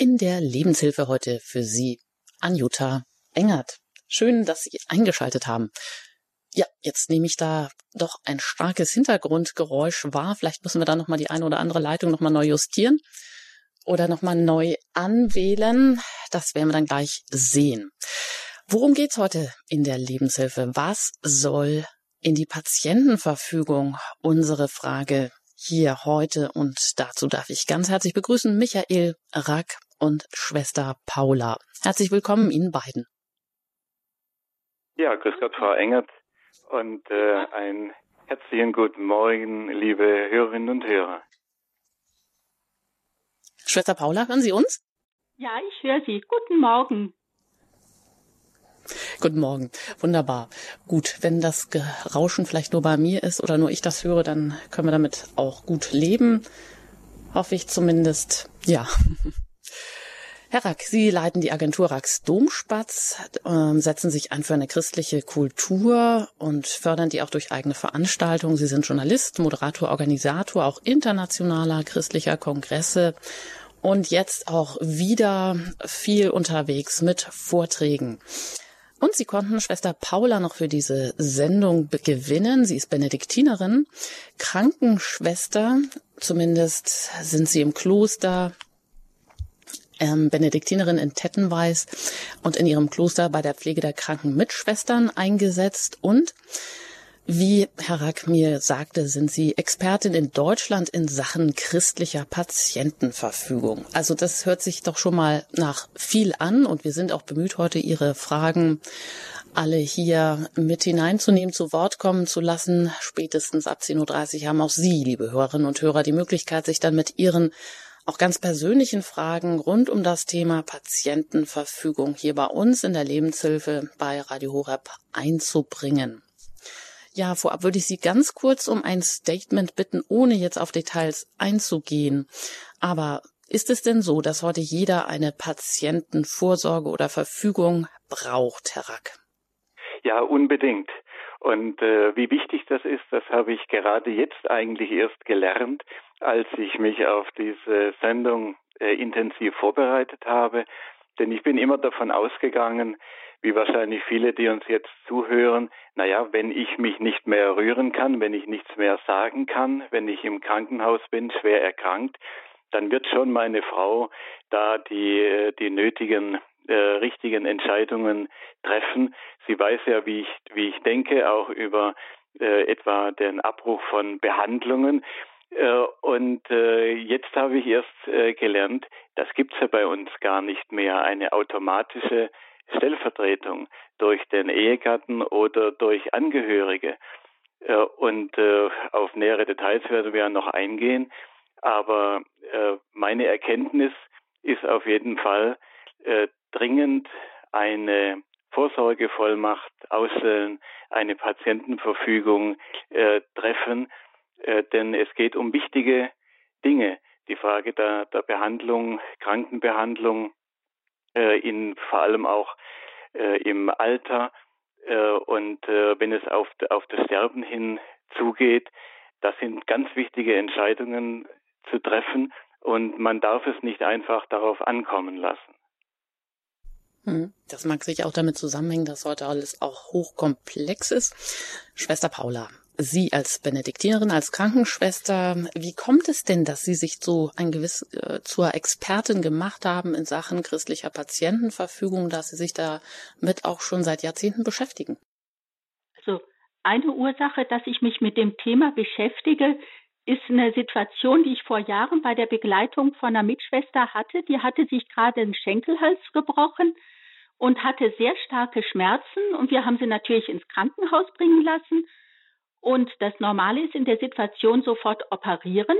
In der Lebenshilfe heute für Sie, Anjuta Engert. Schön, dass Sie eingeschaltet haben. Ja, jetzt nehme ich da doch ein starkes Hintergrundgeräusch wahr. Vielleicht müssen wir da nochmal die eine oder andere Leitung nochmal neu justieren oder nochmal neu anwählen. Das werden wir dann gleich sehen. Worum geht's heute in der Lebenshilfe? Was soll in die Patientenverfügung? Unsere Frage hier heute und dazu darf ich ganz herzlich begrüßen Michael Rack und Schwester Paula. Herzlich willkommen Ihnen beiden. Ja, grüß Gott, Frau Engert und äh, einen herzlichen guten Morgen, liebe Hörerinnen und Hörer. Schwester Paula, hören Sie uns? Ja, ich höre Sie. Guten Morgen. Guten Morgen. Wunderbar. Gut, wenn das Rauschen vielleicht nur bei mir ist oder nur ich das höre, dann können wir damit auch gut leben. Hoffe ich zumindest. Ja. Herr Rack, Sie leiten die Agentur Racks Domspatz, äh, setzen sich ein für eine christliche Kultur und fördern die auch durch eigene Veranstaltungen. Sie sind Journalist, Moderator, Organisator auch internationaler christlicher Kongresse und jetzt auch wieder viel unterwegs mit Vorträgen. Und sie konnten Schwester Paula noch für diese Sendung gewinnen. Sie ist Benediktinerin, Krankenschwester, zumindest sind sie im Kloster ähm, Benediktinerin in Tettenweiß und in ihrem Kloster bei der Pflege der kranken Mitschwestern eingesetzt und wie Herr Rack mir sagte, sind Sie Expertin in Deutschland in Sachen christlicher Patientenverfügung. Also das hört sich doch schon mal nach viel an und wir sind auch bemüht, heute Ihre Fragen alle hier mit hineinzunehmen, zu Wort kommen zu lassen. Spätestens ab 10.30 Uhr haben auch Sie, liebe Hörerinnen und Hörer, die Möglichkeit, sich dann mit Ihren auch ganz persönlichen Fragen rund um das Thema Patientenverfügung hier bei uns in der Lebenshilfe bei Radio Horeb einzubringen. Ja, vorab würde ich Sie ganz kurz um ein Statement bitten, ohne jetzt auf Details einzugehen. Aber ist es denn so, dass heute jeder eine Patientenvorsorge oder Verfügung braucht, Herr Rack? Ja, unbedingt. Und äh, wie wichtig das ist, das habe ich gerade jetzt eigentlich erst gelernt, als ich mich auf diese Sendung äh, intensiv vorbereitet habe. Denn ich bin immer davon ausgegangen, wie wahrscheinlich viele, die uns jetzt zuhören, naja, wenn ich mich nicht mehr rühren kann, wenn ich nichts mehr sagen kann, wenn ich im Krankenhaus bin, schwer erkrankt, dann wird schon meine Frau da die, die nötigen äh, richtigen Entscheidungen treffen. Sie weiß ja, wie ich, wie ich denke, auch über äh, etwa den Abbruch von Behandlungen. Äh, und äh, jetzt habe ich erst äh, gelernt, das gibt's ja bei uns gar nicht mehr, eine automatische Stellvertretung durch den Ehegatten oder durch Angehörige. Und auf nähere Details werden wir noch eingehen. Aber meine Erkenntnis ist auf jeden Fall dringend eine Vorsorgevollmacht ausstellen, eine Patientenverfügung treffen, denn es geht um wichtige Dinge. Die Frage der, der Behandlung, Krankenbehandlung, äh, in vor allem auch äh, im Alter äh, und äh, wenn es auf, auf das Sterben hin zugeht, das sind ganz wichtige Entscheidungen zu treffen und man darf es nicht einfach darauf ankommen lassen. Hm, das mag sich auch damit zusammenhängen, dass heute alles auch hochkomplex ist. Schwester Paula, Sie als Benediktinerin, als Krankenschwester, wie kommt es denn, dass Sie sich so ein gewiss äh, zur Expertin gemacht haben in Sachen christlicher Patientenverfügung, dass Sie sich damit auch schon seit Jahrzehnten beschäftigen? Also eine Ursache, dass ich mich mit dem Thema beschäftige, ist eine Situation, die ich vor Jahren bei der Begleitung von einer Mitschwester hatte. Die hatte sich gerade den Schenkelhals gebrochen und hatte sehr starke Schmerzen und wir haben sie natürlich ins Krankenhaus bringen lassen und das Normale ist in der Situation sofort operieren.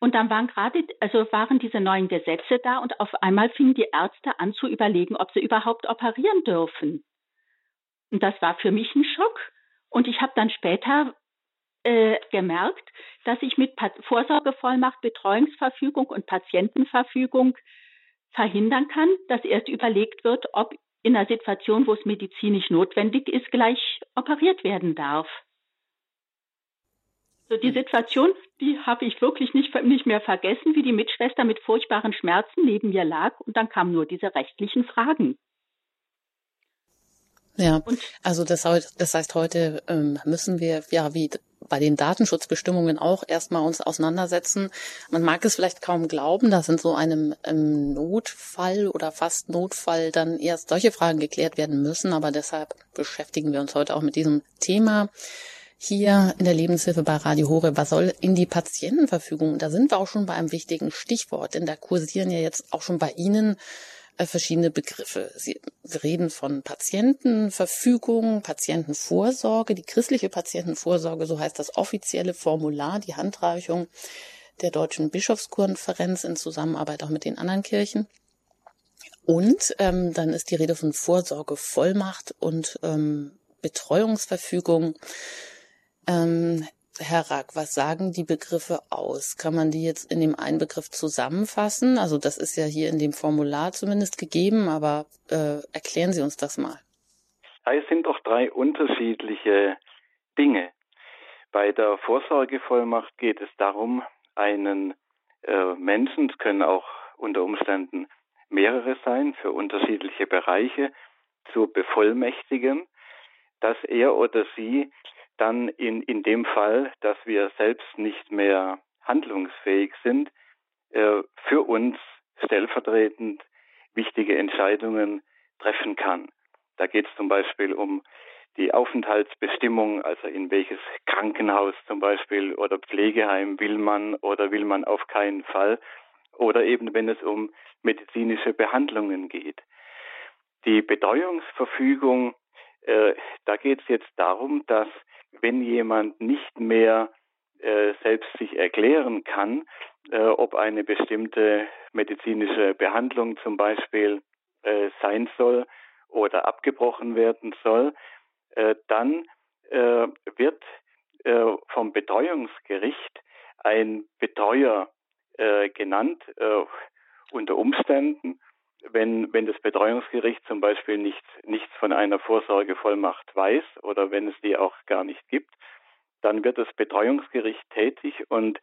Und dann waren gerade, also waren diese neuen Gesetze da und auf einmal fingen die Ärzte an zu überlegen, ob sie überhaupt operieren dürfen. Und das war für mich ein Schock. Und ich habe dann später äh, gemerkt, dass ich mit Vorsorgevollmacht, Betreuungsverfügung und Patientenverfügung verhindern kann, dass erst überlegt wird, ob in einer Situation, wo es medizinisch notwendig ist, gleich operiert werden darf. So die Situation, die habe ich wirklich nicht, nicht mehr vergessen, wie die Mitschwester mit furchtbaren Schmerzen neben mir lag und dann kamen nur diese rechtlichen Fragen. Ja, und also das, das heißt, heute ähm, müssen wir ja wie bei den Datenschutzbestimmungen auch erstmal uns auseinandersetzen. Man mag es vielleicht kaum glauben, dass in so einem ähm, Notfall oder fast Notfall dann erst solche Fragen geklärt werden müssen, aber deshalb beschäftigen wir uns heute auch mit diesem Thema hier in der Lebenshilfe bei Radio Hore. Was soll in die Patientenverfügung? Da sind wir auch schon bei einem wichtigen Stichwort, denn da kursieren ja jetzt auch schon bei Ihnen äh, verschiedene Begriffe. Sie reden von Patientenverfügung, Patientenvorsorge, die christliche Patientenvorsorge, so heißt das offizielle Formular, die Handreichung der Deutschen Bischofskonferenz in Zusammenarbeit auch mit den anderen Kirchen. Und ähm, dann ist die Rede von Vorsorge, Vollmacht und ähm, Betreuungsverfügung. Ähm, Herr Rack, was sagen die Begriffe aus? Kann man die jetzt in dem einen Begriff zusammenfassen? Also das ist ja hier in dem Formular zumindest gegeben, aber äh, erklären Sie uns das mal. Es sind doch drei unterschiedliche Dinge. Bei der Vorsorgevollmacht geht es darum, einen äh, Menschen, es können auch unter Umständen mehrere sein, für unterschiedliche Bereiche zu bevollmächtigen, dass er oder sie dann in, in dem Fall, dass wir selbst nicht mehr handlungsfähig sind, äh, für uns stellvertretend wichtige Entscheidungen treffen kann. Da geht es zum Beispiel um die Aufenthaltsbestimmung, also in welches Krankenhaus zum Beispiel oder Pflegeheim will man oder will man auf keinen Fall, oder eben wenn es um medizinische Behandlungen geht. Die Betreuungsverfügung, äh, da geht es jetzt darum, dass wenn jemand nicht mehr äh, selbst sich erklären kann, äh, ob eine bestimmte medizinische Behandlung zum Beispiel äh, sein soll oder abgebrochen werden soll, äh, dann wird vom Betreuungsgericht ein Betreuer genannt unter Umständen wenn, wenn das Betreuungsgericht zum Beispiel nicht, nichts von einer Vorsorgevollmacht weiß oder wenn es die auch gar nicht gibt, dann wird das Betreuungsgericht tätig und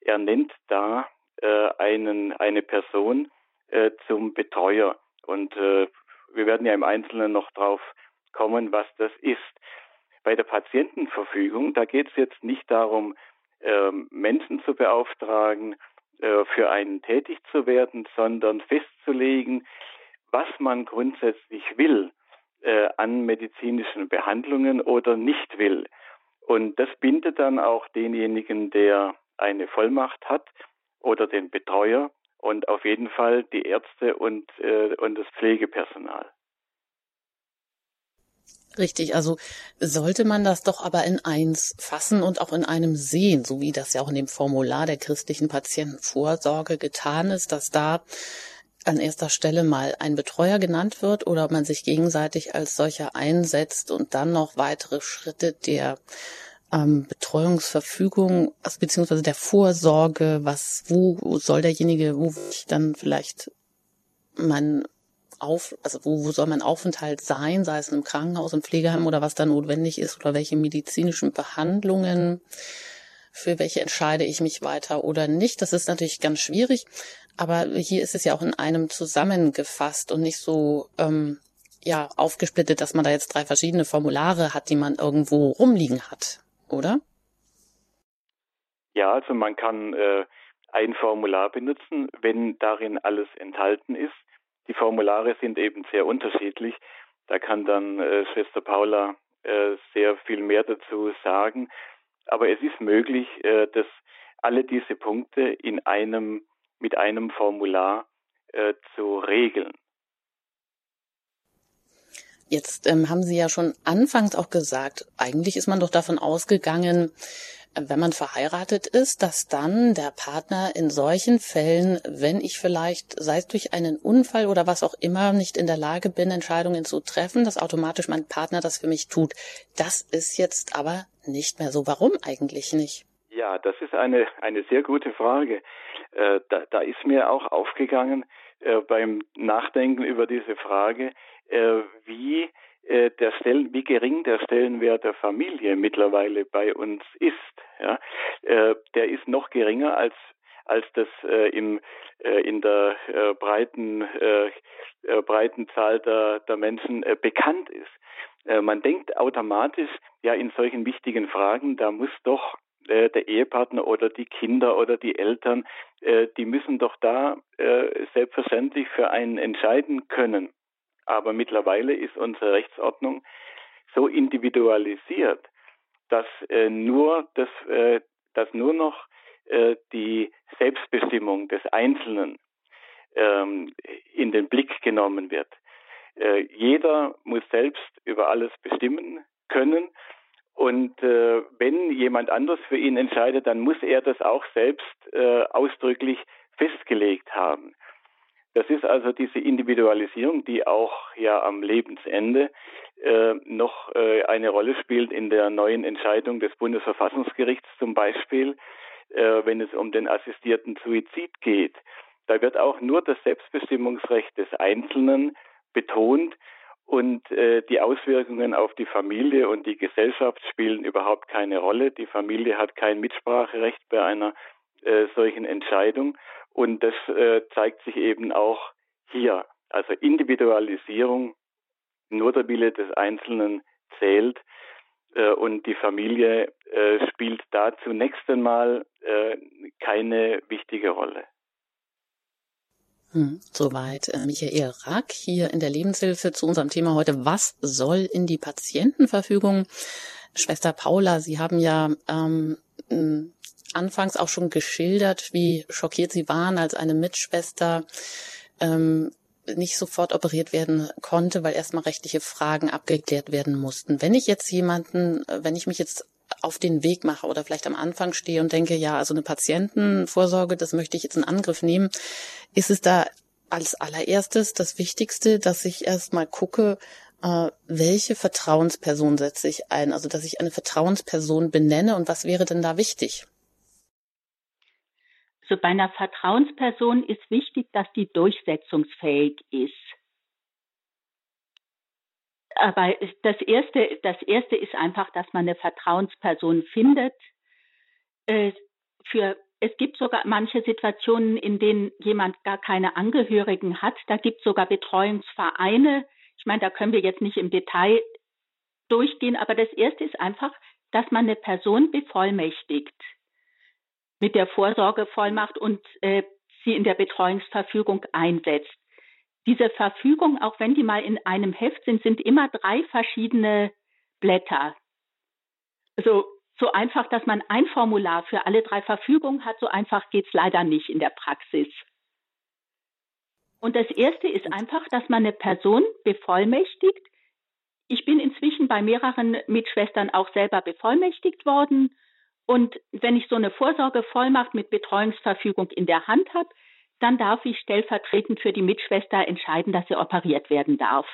er nennt da äh, einen, eine Person äh, zum Betreuer. Und äh, wir werden ja im Einzelnen noch drauf kommen, was das ist. Bei der Patientenverfügung, da geht es jetzt nicht darum, ähm, Menschen zu beauftragen, äh, für einen tätig zu werden, sondern festzulegen, was man grundsätzlich will äh, an medizinischen Behandlungen oder nicht will. Und das bindet dann auch denjenigen, der eine Vollmacht hat oder den Betreuer und auf jeden Fall die Ärzte und, äh, und das Pflegepersonal. Richtig, also sollte man das doch aber in eins fassen und auch in einem sehen, so wie das ja auch in dem Formular der christlichen Patientenvorsorge getan ist, dass da an erster Stelle mal ein Betreuer genannt wird oder man sich gegenseitig als solcher einsetzt und dann noch weitere Schritte der ähm, Betreuungsverfügung, also beziehungsweise der Vorsorge, was, wo soll derjenige, wo ich dann vielleicht mein auf, also wo, wo soll mein Aufenthalt sein, sei es im Krankenhaus, im Pflegeheim oder was da notwendig ist oder welche medizinischen Behandlungen, für welche entscheide ich mich weiter oder nicht. Das ist natürlich ganz schwierig, aber hier ist es ja auch in einem zusammengefasst und nicht so ähm, ja aufgesplittet, dass man da jetzt drei verschiedene Formulare hat, die man irgendwo rumliegen hat, oder? Ja, also man kann äh, ein Formular benutzen, wenn darin alles enthalten ist. Die Formulare sind eben sehr unterschiedlich. Da kann dann äh, Schwester Paula äh, sehr viel mehr dazu sagen. Aber es ist möglich, äh, dass alle diese Punkte in einem, mit einem Formular äh, zu regeln. Jetzt ähm, haben Sie ja schon anfangs auch gesagt, eigentlich ist man doch davon ausgegangen, wenn man verheiratet ist, dass dann der Partner in solchen Fällen, wenn ich vielleicht, sei es durch einen Unfall oder was auch immer, nicht in der Lage bin, Entscheidungen zu treffen, dass automatisch mein Partner das für mich tut. Das ist jetzt aber nicht mehr so. Warum eigentlich nicht? Ja, das ist eine, eine sehr gute Frage. Äh, da, da ist mir auch aufgegangen äh, beim Nachdenken über diese Frage, äh, wie äh, der Stellen, wie gering der Stellenwert der Familie mittlerweile bei uns ist. Ja, äh, der ist noch geringer als als das äh, im, äh, in der äh, breiten, äh, äh, breiten Zahl der, der Menschen äh, bekannt ist. Äh, man denkt automatisch, ja, in solchen wichtigen Fragen, da muss doch äh, der Ehepartner oder die Kinder oder die Eltern, äh, die müssen doch da äh, selbstverständlich für einen entscheiden können. Aber mittlerweile ist unsere Rechtsordnung so individualisiert, dass äh, nur das, äh, dass nur noch äh, die Selbstbestimmung des Einzelnen ähm, in den Blick genommen wird. Äh, jeder muss selbst über alles bestimmen können und äh, wenn jemand anders für ihn entscheidet, dann muss er das auch selbst äh, ausdrücklich festgelegt haben. Das ist also diese Individualisierung, die auch ja am Lebensende äh, noch äh, eine Rolle spielt in der neuen Entscheidung des Bundesverfassungsgerichts zum Beispiel, äh, wenn es um den assistierten Suizid geht. Da wird auch nur das Selbstbestimmungsrecht des Einzelnen betont und äh, die Auswirkungen auf die Familie und die Gesellschaft spielen überhaupt keine Rolle. Die Familie hat kein Mitspracherecht bei einer äh, solchen Entscheidung. Und das äh, zeigt sich eben auch hier. Also Individualisierung, nur der Wille des Einzelnen zählt. Äh, und die Familie äh, spielt da zunächst einmal äh, keine wichtige Rolle. Hm, soweit äh, Michael Rack hier in der Lebenshilfe zu unserem Thema heute. Was soll in die Patientenverfügung? Schwester Paula, Sie haben ja ähm, anfangs auch schon geschildert, wie schockiert Sie waren, als eine Mitschwester ähm, nicht sofort operiert werden konnte, weil erstmal rechtliche Fragen abgeklärt werden mussten. Wenn ich jetzt jemanden, äh, wenn ich mich jetzt auf den Weg mache oder vielleicht am Anfang stehe und denke, ja, also eine Patientenvorsorge, das möchte ich jetzt in Angriff nehmen, ist es da als allererstes das Wichtigste, dass ich erstmal gucke, äh, welche Vertrauensperson setze ich ein? Also, dass ich eine Vertrauensperson benenne und was wäre denn da wichtig? Also bei einer Vertrauensperson ist wichtig, dass die durchsetzungsfähig ist. Aber das erste, das erste ist einfach, dass man eine Vertrauensperson findet. Äh, für, es gibt sogar manche Situationen, in denen jemand gar keine Angehörigen hat. Da gibt es sogar Betreuungsvereine. Ich meine, da können wir jetzt nicht im Detail durchgehen, aber das erste ist einfach, dass man eine Person bevollmächtigt mit der Vorsorgevollmacht und äh, sie in der Betreuungsverfügung einsetzt diese Verfügung, auch wenn die mal in einem Heft sind, sind immer drei verschiedene Blätter. Also so einfach, dass man ein Formular für alle drei Verfügungen hat, so einfach geht es leider nicht in der Praxis. Und das erste ist einfach, dass man eine Person bevollmächtigt. Ich bin inzwischen bei mehreren Mitschwestern auch selber bevollmächtigt worden. Und wenn ich so eine Vorsorgevollmacht mit Betreuungsverfügung in der Hand habe, dann darf ich stellvertretend für die Mitschwester entscheiden, dass sie operiert werden darf.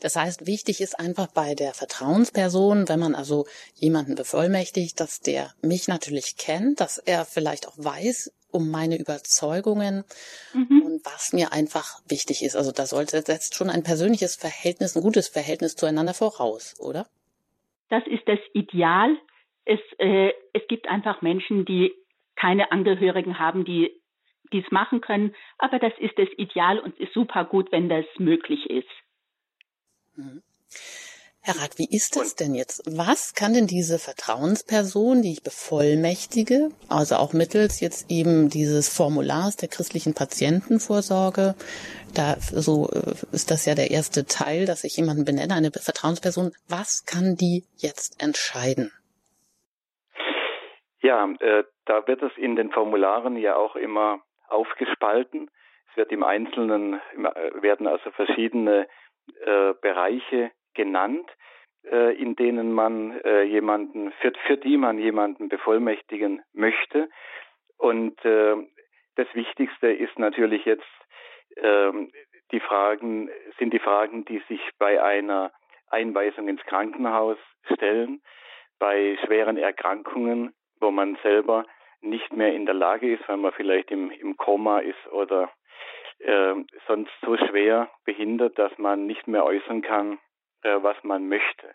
Das heißt, wichtig ist einfach bei der Vertrauensperson, wenn man also jemanden bevollmächtigt, dass der mich natürlich kennt, dass er vielleicht auch weiß um meine Überzeugungen mhm. und was mir einfach wichtig ist. Also da sollte setzt schon ein persönliches Verhältnis, ein gutes Verhältnis zueinander voraus, oder? Das ist das Ideal. Es, äh, es gibt einfach Menschen, die keine Angehörigen haben, die dies machen können. Aber das ist das Ideal und ist super gut, wenn das möglich ist. Mhm. Herr Rath, wie ist das denn jetzt? Was kann denn diese Vertrauensperson, die ich bevollmächtige, also auch mittels jetzt eben dieses Formulars der christlichen Patientenvorsorge, da so äh, ist das ja der erste Teil, dass ich jemanden benenne, eine Vertrauensperson, was kann die jetzt entscheiden? Ja, äh, da wird es in den Formularen ja auch immer aufgespalten. Es wird im Einzelnen äh, werden also verschiedene äh, Bereiche genannt, äh, in denen man äh, jemanden für, für die man jemanden bevollmächtigen möchte. Und äh, das Wichtigste ist natürlich jetzt ähm, die Fragen sind die Fragen, die sich bei einer Einweisung ins Krankenhaus stellen, bei schweren Erkrankungen wo man selber nicht mehr in der Lage ist, weil man vielleicht im, im Koma ist oder äh, sonst so schwer behindert, dass man nicht mehr äußern kann, äh, was man möchte.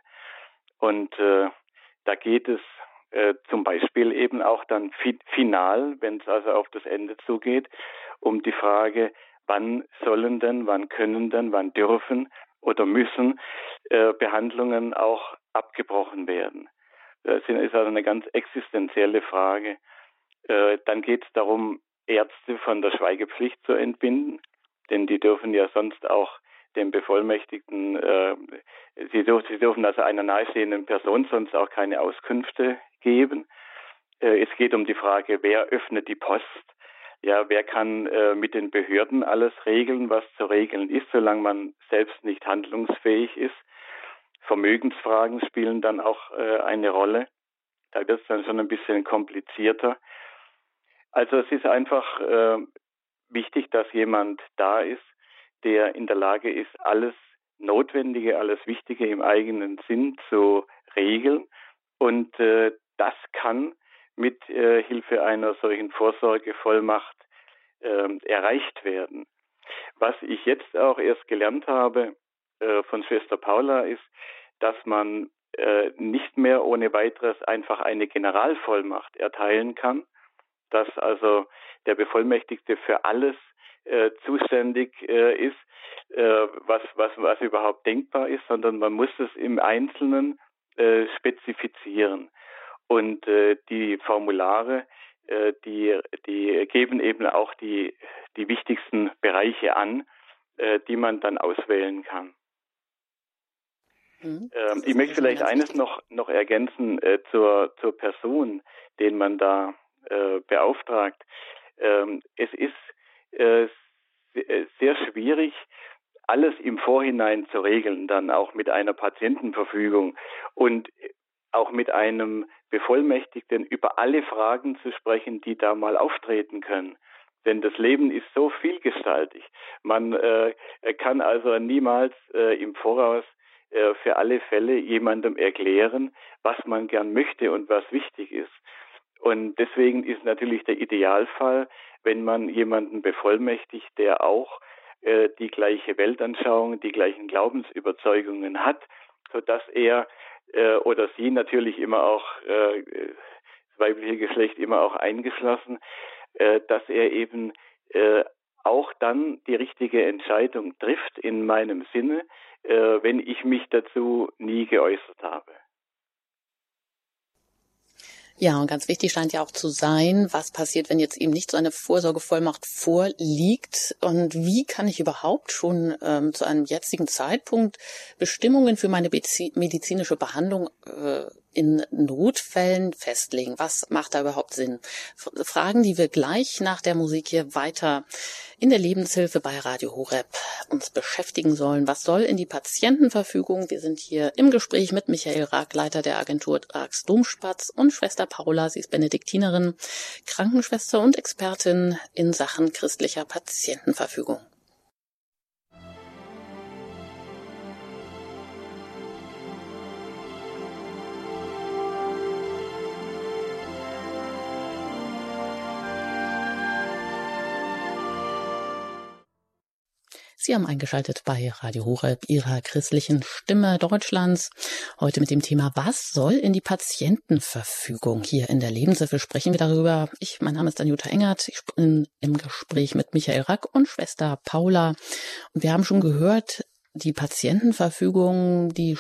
Und äh, da geht es äh, zum Beispiel eben auch dann fi final, wenn es also auf das Ende zugeht, um die Frage, wann sollen denn, wann können denn, wann dürfen oder müssen äh, Behandlungen auch abgebrochen werden. Das ist also eine ganz existenzielle Frage. Äh, dann geht es darum, Ärzte von der Schweigepflicht zu entbinden, denn die dürfen ja sonst auch dem Bevollmächtigten, äh, sie, sie, dürfen also einer nahestehenden Person sonst auch keine Auskünfte geben. Äh, es geht um die Frage, wer öffnet die Post? Ja, wer kann äh, mit den Behörden alles regeln, was zu regeln ist, solange man selbst nicht handlungsfähig ist? Vermögensfragen spielen dann auch äh, eine Rolle. Da wird es dann schon ein bisschen komplizierter. Also es ist einfach äh, wichtig, dass jemand da ist, der in der Lage ist, alles Notwendige, alles Wichtige im eigenen Sinn zu regeln. Und äh, das kann mit äh, Hilfe einer solchen Vorsorgevollmacht äh, erreicht werden. Was ich jetzt auch erst gelernt habe äh, von Schwester Paula ist, dass man äh, nicht mehr ohne weiteres einfach eine Generalvollmacht erteilen kann, dass also der Bevollmächtigte für alles äh, zuständig äh, ist, äh, was, was, was überhaupt denkbar ist, sondern man muss es im Einzelnen äh, spezifizieren. Und äh, die Formulare, äh, die, die geben eben auch die, die wichtigsten Bereiche an, äh, die man dann auswählen kann. Mhm. Ähm, ich möchte vielleicht eines noch, noch ergänzen äh, zur, zur Person, den man da äh, beauftragt. Ähm, es ist äh, äh, sehr schwierig, alles im Vorhinein zu regeln, dann auch mit einer Patientenverfügung und auch mit einem Bevollmächtigten über alle Fragen zu sprechen, die da mal auftreten können. Denn das Leben ist so vielgestaltig. Man äh, kann also niemals äh, im Voraus äh, für alle Fälle jemandem erklären, was man gern möchte und was wichtig ist. Und deswegen ist natürlich der Idealfall, wenn man jemanden bevollmächtigt, der auch äh, die gleiche Weltanschauung, die gleichen Glaubensüberzeugungen hat, so dass er äh, oder sie natürlich immer auch äh, das weibliche Geschlecht immer auch eingeschlossen, äh, dass er eben äh, auch dann die richtige Entscheidung trifft in meinem Sinne, äh, wenn ich mich dazu nie geäußert habe. Ja, und ganz wichtig scheint ja auch zu sein, was passiert, wenn jetzt eben nicht so eine Vorsorgevollmacht vorliegt? Und wie kann ich überhaupt schon ähm, zu einem jetzigen Zeitpunkt Bestimmungen für meine medizinische Behandlung äh, in Notfällen festlegen? Was macht da überhaupt Sinn? Fragen, die wir gleich nach der Musik hier weiter in der Lebenshilfe bei Radio Horeb uns beschäftigen sollen. Was soll in die Patientenverfügung? Wir sind hier im Gespräch mit Michael Rack, Leiter der Agentur Rags Domspatz und Schwester Paula, sie ist Benediktinerin, Krankenschwester und Expertin in Sachen christlicher Patientenverfügung. Sie haben eingeschaltet bei Radio Horeb, Ihrer christlichen Stimme Deutschlands. Heute mit dem Thema, was soll in die Patientenverfügung? Hier in der Lebenshilfe sprechen wir darüber. Ich, mein Name ist Danuta Engert. Ich bin im Gespräch mit Michael Rack und Schwester Paula. Und wir haben schon gehört, die Patientenverfügung, die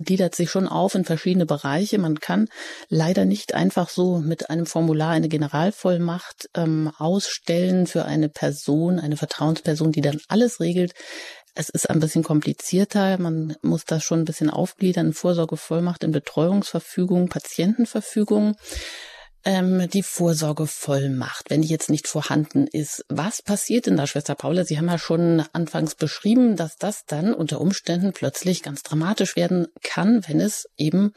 gliedert sich schon auf in verschiedene Bereiche. Man kann leider nicht einfach so mit einem Formular eine Generalvollmacht ähm, ausstellen für eine Person, eine Vertrauensperson, die dann alles regelt. Es ist ein bisschen komplizierter. Man muss das schon ein bisschen aufgliedern. Vorsorgevollmacht in Betreuungsverfügung, Patientenverfügung ähm, die Vorsorgevollmacht, wenn die jetzt nicht vorhanden ist. Was passiert denn da, Schwester Paula? Sie haben ja schon anfangs beschrieben, dass das dann unter Umständen plötzlich ganz dramatisch werden kann, wenn es eben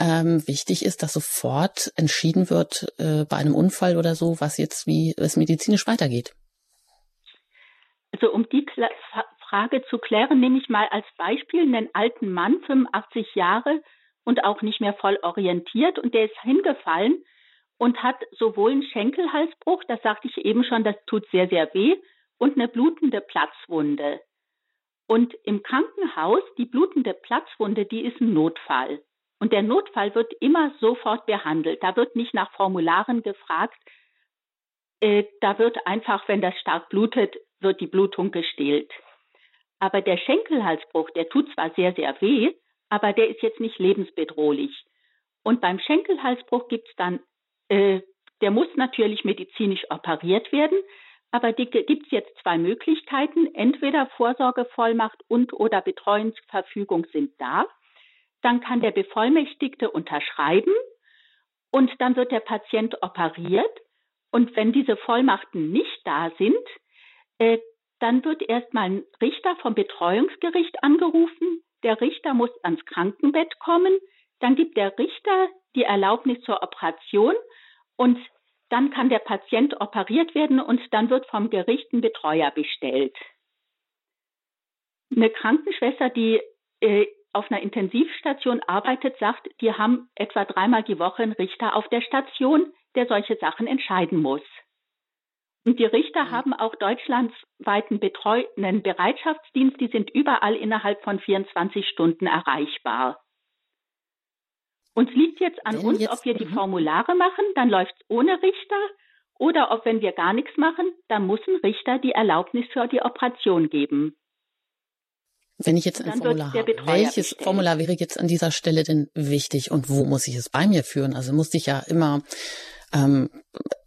ähm, wichtig ist, dass sofort entschieden wird äh, bei einem Unfall oder so, was jetzt wie es medizinisch weitergeht. Also um die Kla Frage zu klären, nehme ich mal als Beispiel einen alten Mann, 85 Jahre und auch nicht mehr voll orientiert und der ist hingefallen und hat sowohl einen Schenkelhalsbruch, das sagte ich eben schon, das tut sehr, sehr weh, und eine blutende Platzwunde. Und im Krankenhaus, die blutende Platzwunde, die ist ein Notfall. Und der Notfall wird immer sofort behandelt. Da wird nicht nach Formularen gefragt. Äh, da wird einfach, wenn das stark blutet, wird die Blutung gestillt. Aber der Schenkelhalsbruch, der tut zwar sehr, sehr weh, aber der ist jetzt nicht lebensbedrohlich. Und beim Schenkelhalsbruch gibt es dann, der muss natürlich medizinisch operiert werden, aber gibt es jetzt zwei Möglichkeiten. Entweder Vorsorgevollmacht und oder Betreuungsverfügung sind da. Dann kann der Bevollmächtigte unterschreiben und dann wird der Patient operiert. Und wenn diese Vollmachten nicht da sind, äh, dann wird erstmal ein Richter vom Betreuungsgericht angerufen. Der Richter muss ans Krankenbett kommen. Dann gibt der Richter die Erlaubnis zur Operation und dann kann der Patient operiert werden und dann wird vom Gericht ein Betreuer bestellt. Eine Krankenschwester, die äh, auf einer Intensivstation arbeitet, sagt, die haben etwa dreimal die Woche einen Richter auf der Station, der solche Sachen entscheiden muss. Und die Richter mhm. haben auch deutschlandsweiten betreuten Bereitschaftsdienst, die sind überall innerhalb von 24 Stunden erreichbar. Uns liegt jetzt an wenn uns, jetzt, ob wir die mhm. Formulare machen, dann läuft es ohne Richter, oder ob wenn wir gar nichts machen, dann muss ein Richter die Erlaubnis für die Operation geben. Wenn ich jetzt ein Formular habe, welches bestellt. Formular wäre jetzt an dieser Stelle denn wichtig und wo muss ich es bei mir führen? Also muss ich ja immer ähm,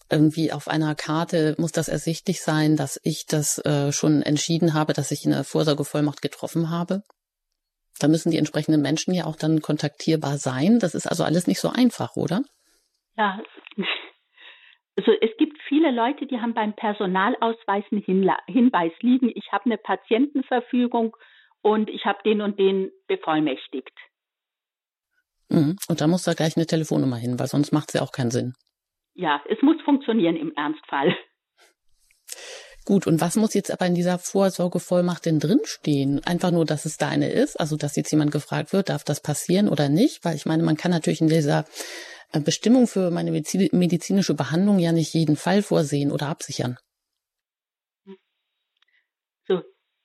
irgendwie auf einer Karte muss das ersichtlich sein, dass ich das äh, schon entschieden habe, dass ich eine Vorsorgevollmacht getroffen habe. Da müssen die entsprechenden Menschen ja auch dann kontaktierbar sein. Das ist also alles nicht so einfach, oder? Ja, also es gibt viele Leute, die haben beim Personalausweis einen Hinweis liegen. Ich habe eine Patientenverfügung und ich habe den und den bevollmächtigt. Mhm. Und da muss da gleich eine Telefonnummer hin, weil sonst macht es ja auch keinen Sinn. Ja, es muss funktionieren im Ernstfall. Gut, und was muss jetzt aber in dieser Vorsorgevollmacht denn drinstehen? Einfach nur, dass es da eine ist, also dass jetzt jemand gefragt wird, darf das passieren oder nicht? Weil ich meine, man kann natürlich in dieser äh, Bestimmung für meine medizinische Behandlung ja nicht jeden Fall vorsehen oder absichern. So,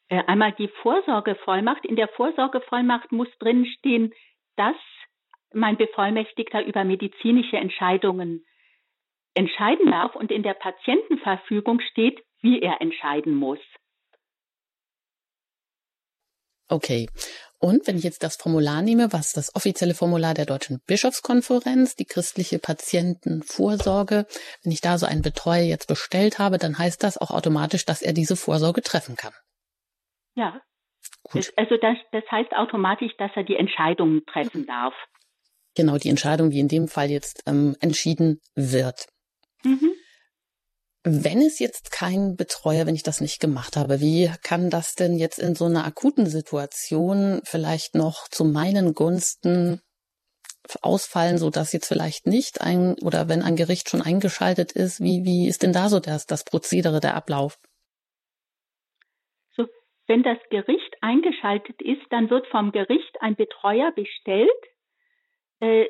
äh, einmal die Vorsorgevollmacht. In der Vorsorgevollmacht muss drinstehen, dass mein Bevollmächtigter über medizinische Entscheidungen entscheiden darf und in der Patientenverfügung steht, wie er entscheiden muss. Okay. Und wenn ich jetzt das Formular nehme, was das offizielle Formular der Deutschen Bischofskonferenz, die christliche Patientenvorsorge, wenn ich da so einen Betreuer jetzt bestellt habe, dann heißt das auch automatisch, dass er diese Vorsorge treffen kann. Ja. Gut. Also das, das heißt automatisch, dass er die Entscheidungen treffen darf. Genau, die Entscheidung, die in dem Fall jetzt ähm, entschieden wird. Mhm. Wenn es jetzt keinen Betreuer, wenn ich das nicht gemacht habe, wie kann das denn jetzt in so einer akuten Situation vielleicht noch zu meinen Gunsten ausfallen, so dass jetzt vielleicht nicht ein oder wenn ein Gericht schon eingeschaltet ist, wie, wie ist denn da so das, das Prozedere, der Ablauf? So, wenn das Gericht eingeschaltet ist, dann wird vom Gericht ein Betreuer bestellt. Äh,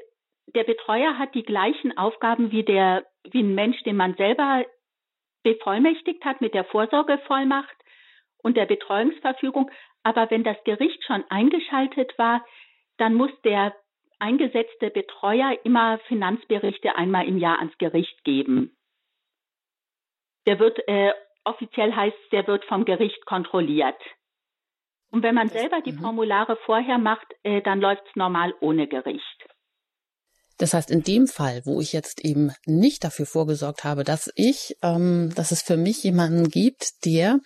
der Betreuer hat die gleichen Aufgaben wie der, wie ein Mensch, den man selber bevollmächtigt hat mit der Vorsorgevollmacht und der Betreuungsverfügung. Aber wenn das Gericht schon eingeschaltet war, dann muss der eingesetzte Betreuer immer Finanzberichte einmal im Jahr ans Gericht geben. Der wird, äh, offiziell heißt, der wird vom Gericht kontrolliert. Und wenn man selber die mhm. Formulare vorher macht, äh, dann läuft es normal ohne Gericht. Das heißt, in dem Fall, wo ich jetzt eben nicht dafür vorgesorgt habe, dass ich, ähm, dass es für mich jemanden gibt, der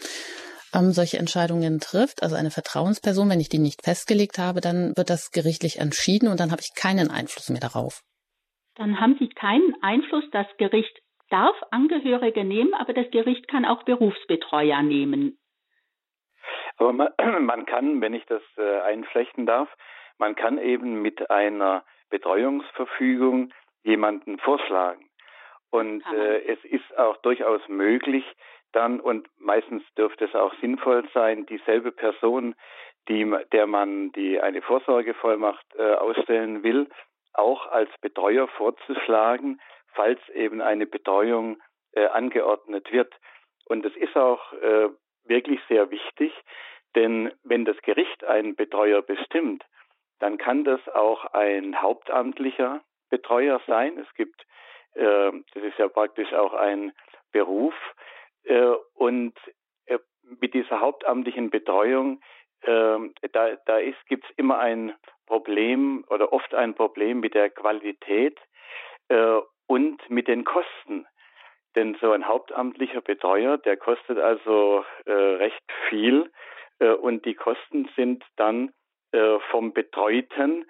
ähm, solche Entscheidungen trifft, also eine Vertrauensperson, wenn ich die nicht festgelegt habe, dann wird das gerichtlich entschieden und dann habe ich keinen Einfluss mehr darauf. Dann haben Sie keinen Einfluss. Das Gericht darf Angehörige nehmen, aber das Gericht kann auch Berufsbetreuer nehmen. Aber man, man kann, wenn ich das äh, einflechten darf, man kann eben mit einer Betreuungsverfügung jemanden vorschlagen. Und äh, es ist auch durchaus möglich, dann, und meistens dürfte es auch sinnvoll sein, dieselbe Person, die, der man die eine Vorsorgevollmacht äh, ausstellen will, auch als Betreuer vorzuschlagen, falls eben eine Betreuung äh, angeordnet wird. Und es ist auch äh, wirklich sehr wichtig, denn wenn das Gericht einen Betreuer bestimmt, dann kann das auch ein hauptamtlicher Betreuer sein. Es gibt, äh, das ist ja praktisch auch ein Beruf. Äh, und äh, mit dieser hauptamtlichen Betreuung, äh, da, da gibt es immer ein Problem oder oft ein Problem mit der Qualität äh, und mit den Kosten. Denn so ein hauptamtlicher Betreuer, der kostet also äh, recht viel äh, und die Kosten sind dann äh, vom Betreuten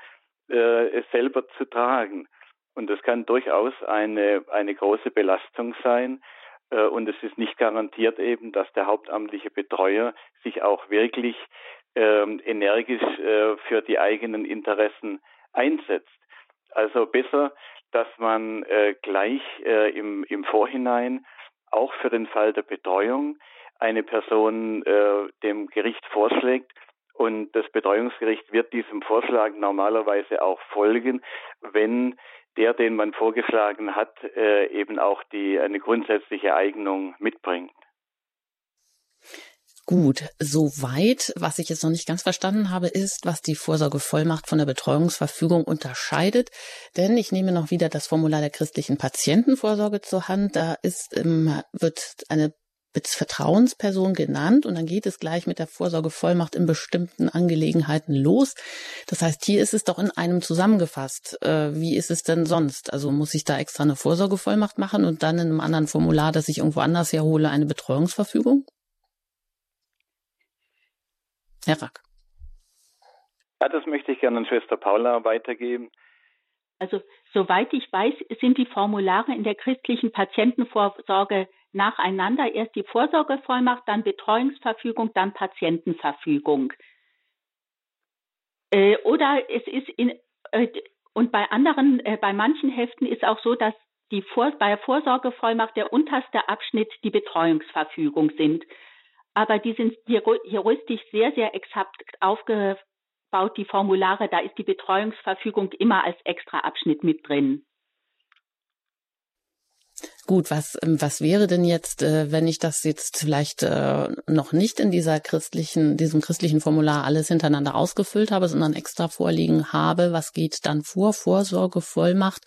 äh, selber zu tragen. Und das kann durchaus eine, eine große Belastung sein. Äh, und es ist nicht garantiert eben, dass der hauptamtliche Betreuer sich auch wirklich ähm, energisch äh, für die eigenen Interessen einsetzt. Also besser, dass man äh, gleich äh, im, im Vorhinein auch für den Fall der Betreuung eine Person äh, dem Gericht vorschlägt und das Betreuungsgericht wird diesem Vorschlag normalerweise auch folgen, wenn der, den man vorgeschlagen hat, äh, eben auch die eine grundsätzliche Eignung mitbringt. Gut, soweit. Was ich jetzt noch nicht ganz verstanden habe, ist, was die Vorsorgevollmacht von der Betreuungsverfügung unterscheidet. Denn ich nehme noch wieder das Formular der christlichen Patientenvorsorge zur Hand. Da ist, wird eine Vertrauensperson genannt und dann geht es gleich mit der Vorsorgevollmacht in bestimmten Angelegenheiten los. Das heißt, hier ist es doch in einem zusammengefasst. Äh, wie ist es denn sonst? Also muss ich da extra eine Vorsorgevollmacht machen und dann in einem anderen Formular, das ich irgendwo anders herhole, eine Betreuungsverfügung? Herr Rack. Ja, das möchte ich gerne an Schwester Paula weitergeben. Also, soweit ich weiß, sind die Formulare in der christlichen Patientenvorsorge nacheinander. Erst die Vorsorgevollmacht, dann Betreuungsverfügung, dann Patientenverfügung. Äh, oder es ist in, äh, und bei anderen, äh, bei manchen Heften ist auch so, dass die Vor bei Vorsorgevollmacht der unterste Abschnitt die Betreuungsverfügung sind aber die sind juristisch sehr, sehr exakt aufgebaut, die Formulare. Da ist die Betreuungsverfügung immer als extra Abschnitt mit drin. Gut, was, ähm, was wäre denn jetzt, äh, wenn ich das jetzt vielleicht äh, noch nicht in dieser christlichen, diesem christlichen Formular alles hintereinander ausgefüllt habe, sondern extra vorliegen habe? Was geht dann vor? Vorsorge, Vollmacht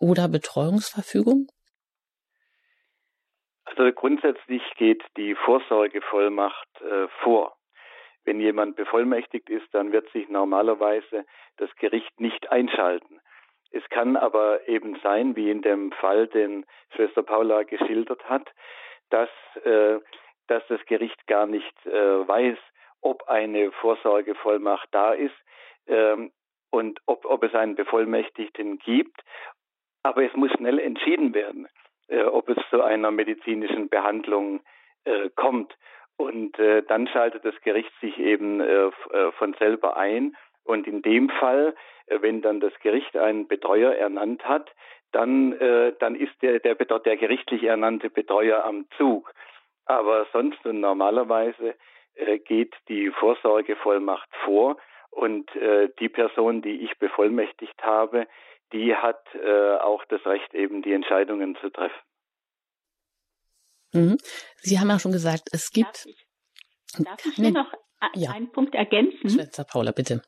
oder Betreuungsverfügung? Also grundsätzlich geht die Vorsorgevollmacht äh, vor. Wenn jemand bevollmächtigt ist, dann wird sich normalerweise das Gericht nicht einschalten. Es kann aber eben sein, wie in dem Fall, den Schwester Paula geschildert hat, dass, äh, dass das Gericht gar nicht äh, weiß, ob eine Vorsorgevollmacht da ist ähm, und ob, ob es einen Bevollmächtigten gibt. Aber es muss schnell entschieden werden äh, ob es zu einer medizinischen Behandlung äh, kommt. Und äh, dann schaltet das Gericht sich eben äh, von selber ein. Und in dem Fall, äh, wenn dann das Gericht einen Betreuer ernannt hat, dann, dann ist der, der, der gerichtlich ernannte Betreuer am Zug. Aber sonst und normalerweise geht die Vorsorgevollmacht vor und die Person, die ich bevollmächtigt habe, die hat äh, auch das Recht, eben die Entscheidungen zu treffen. Mhm. Sie haben ja schon gesagt, es gibt. Darf ich, darf ich hier noch ja. einen Punkt ergänzen? Schwester Paula, bitte.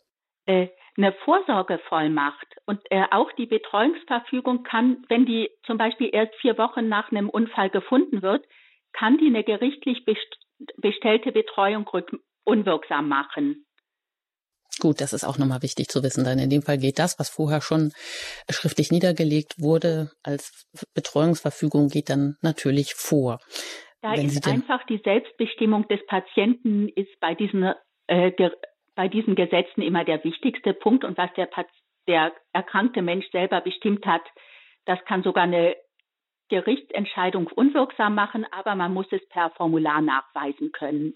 Äh, eine Vorsorgevollmacht und äh, auch die Betreuungsverfügung kann, wenn die zum Beispiel erst vier Wochen nach einem Unfall gefunden wird, kann die eine gerichtlich bestellte Betreuung unwirksam machen. Gut, das ist auch nochmal wichtig zu wissen, denn in dem Fall geht das, was vorher schon schriftlich niedergelegt wurde, als Betreuungsverfügung geht dann natürlich vor. Da Wenn ist einfach die Selbstbestimmung des Patienten ist bei diesen, äh, bei diesen Gesetzen immer der wichtigste Punkt und was der, der erkrankte Mensch selber bestimmt hat, das kann sogar eine Gerichtsentscheidung unwirksam machen, aber man muss es per Formular nachweisen können.